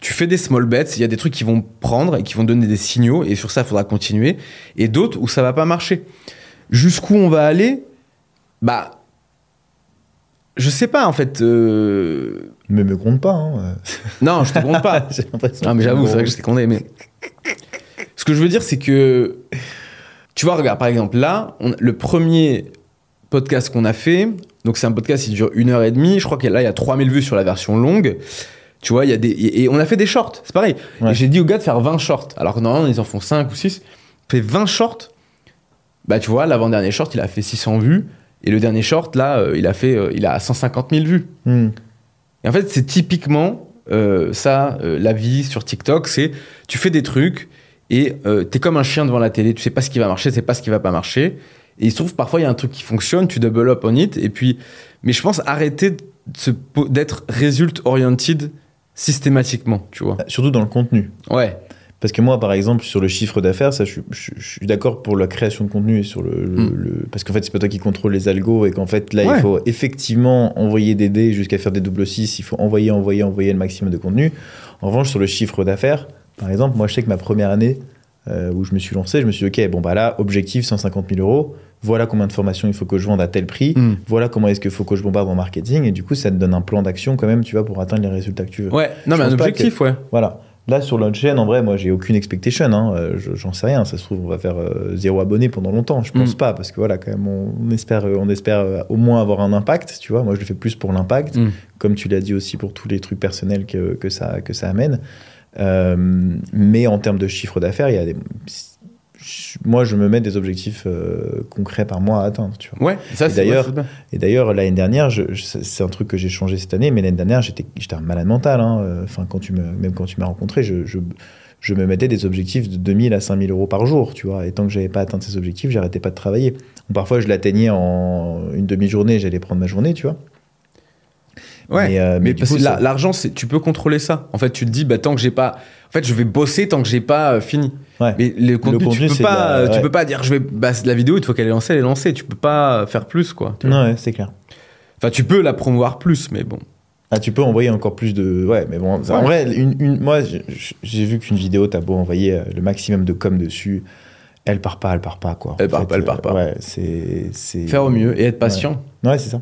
Tu fais des small bets, il y a des trucs qui vont prendre et qui vont donner des signaux, et sur ça, il faudra continuer. Et d'autres où ça va pas marcher. Jusqu'où on va aller? Bah, je sais pas en fait. euh, Mais me gronde pas. Hein. Non, je te compte pas. J'ai l'impression Non, mais j'avoue, c'est vrai que grondes. j'étais condamné. Mais ce que je veux dire, c'est que tu vois, regarde, par exemple, là, on- le premier podcast qu'on a fait, donc c'est un podcast qui dure une heure et demie. Je crois que là, il y a 3000 vues sur la version longue. Tu vois, il y a des et on a fait des shorts. C'est pareil. Ouais. J'ai dit aux gars de faire 20 shorts. Alors que normalement, ils en font 5 ou 6. Fait 20 shorts. Bah, tu vois, l'avant-dernier short, il a fait 600 vues. Et le dernier short, là, euh, il a fait, euh, il a 150 000 vues. Hmm. Et en fait, c'est typiquement euh, ça, la vie sur TikTok, c'est tu fais des trucs et t'es comme un chien devant la télé, tu sais pas ce qui va marcher, tu sais pas ce qui va pas marcher. Et il se trouve parfois il y a un truc qui fonctionne, tu double up on it, et puis. Mais je pense arrêter d'être result oriented systématiquement, tu vois. Surtout dans le contenu. Ouais. Parce que moi, par exemple, sur le chiffre d'affaires, ça, je, suis- je- je suis d'accord pour la création de contenu et sur le, le- Mm. le- parce qu'en fait, c'est pas toi qui contrôle les algos et qu'en fait, là, Ouais. il faut effectivement envoyer des dés jusqu'à faire des double 6 Il faut envoyer, envoyer, envoyer le maximum de contenu. En revanche, sur le chiffre d'affaires, par exemple, moi, je sais que ma première année euh, où je me suis lancé, je me suis dit, ok, bon bah là, objectif 150 000 euros. Voilà combien de formations il faut que je vende à tel prix. Mm. Voilà comment est-ce qu'il faut que je bombarde en marketing. Et du coup, ça te donne un plan d'action quand même, tu vois, pour atteindre les résultats que tu veux. Ouais, non, Je mais un objectif, ouais. Voilà. Là, sur chaîne, en vrai, moi, j'ai aucune expectation. Hein. Euh, je- J'en sais rien. Ça se trouve, on va faire euh, zéro abonné pendant longtemps. Je pense Mm. pas, parce que voilà, quand même, on, espère, on espère euh, au moins avoir un impact. Tu vois, moi, je le fais plus pour l'impact, Mm. comme tu l'as dit aussi pour tous les trucs personnels que, que ça, que ça amène. Euh, mais en termes de chiffre d'affaires, il y a des. Moi, je me mets des objectifs euh, concrets par mois à atteindre. Tu vois. Ouais, ça Et c'est d'ailleurs. Et d'ailleurs, l'année dernière, je- je- c'est un truc que j'ai changé cette année, mais l'année dernière, j'étais j'étais un malade mental. hein. Euh, Enfin, quand tu me, même quand tu m'as rencontré, je, je, je me mettais des objectifs de 2000 à 5000 euros par jour, tu vois. Et tant que j'avais pas atteint ces objectifs, j'arrêtais pas de travailler. Parfois, je l'atteignais en une demi-journée, j'allais prendre ma journée, tu vois. Ouais, Mais, euh, mais, mais du parce que l'argent, tu peux contrôler ça. En fait, tu te dis, bah, tant que j'ai pas. En fait, je vais bosser tant que j'ai pas euh, fini. Ouais. Mais le contenu, contenu, tu, peux pas, la- tu ouais. peux pas dire, je vais. Bah, la vidéo, une fois qu'elle est lancée, elle est lancée. Tu peux pas faire plus, quoi. Non, ouais, c'est clair. Enfin, tu peux la promouvoir plus, mais bon. Ah, tu peux envoyer encore plus de. Ouais, mais bon, en Ouais. vrai, une, une- moi, j'ai- vu qu'une vidéo, t'as beau envoyer euh, le maximum de com dessus, elle part pas, elle part pas, quoi. Elle En part fait, pas, elle part pas. Ouais, c'est. Faire au mieux et être patient. Ouais, c'est ça.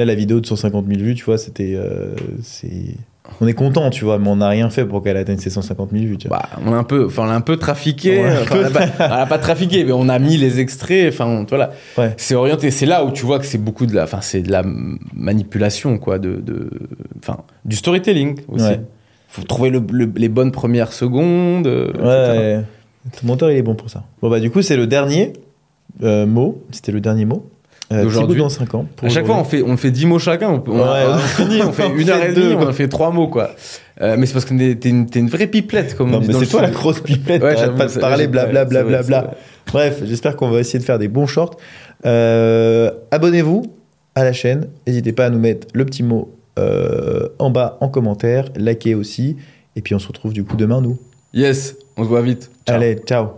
Là, la vidéo de 150 000 vues, tu vois, c'était. euh, c'est... On est content, tu vois, mais on n'a rien fait pour qu'elle atteigne ses 150 000 vues. Tu vois. Bah, on a un peu, enfin, on a un peu trafiqué. Ouais, un Enfin, on a pas, on pas trafiqué, mais on a mis les extraits. Enfin, voilà. Ouais. C'est orienté. C'est là où tu vois que c'est beaucoup de la, enfin, c'est de la manipulation, quoi, de, de, enfin, du storytelling aussi. Ouais. Faut trouver le- le- les bonnes premières secondes. euh. Ouais, ton monteur, il est bon pour ça. Bon, bah, du coup, c'est le dernier euh, mot. C'était le dernier mot. Euh, D'aujourd'hui. Dans 5 ans. pour À chaque fois, on fait, on fait 10 mots chacun. On, on, Ouais. on finit, on fait On une heure et demie, on fait trois mots, quoi. Euh, mais c'est parce que t'es une, vraie pipelette, comme on Non, dit mais dans c'est toi la grosse pipelette, Ouais, pas de parler, blablabla. Bla, bla. vrai. Bref, j'espère qu'on va essayer de faire des bons shorts. Euh, Abonnez-vous. à la chaîne. N'hésitez pas à nous mettre le petit mot euh, en bas en commentaire, likez aussi. Et puis on se retrouve du coup demain, nous. Yes, on se voit vite. Ciao. Allez, ciao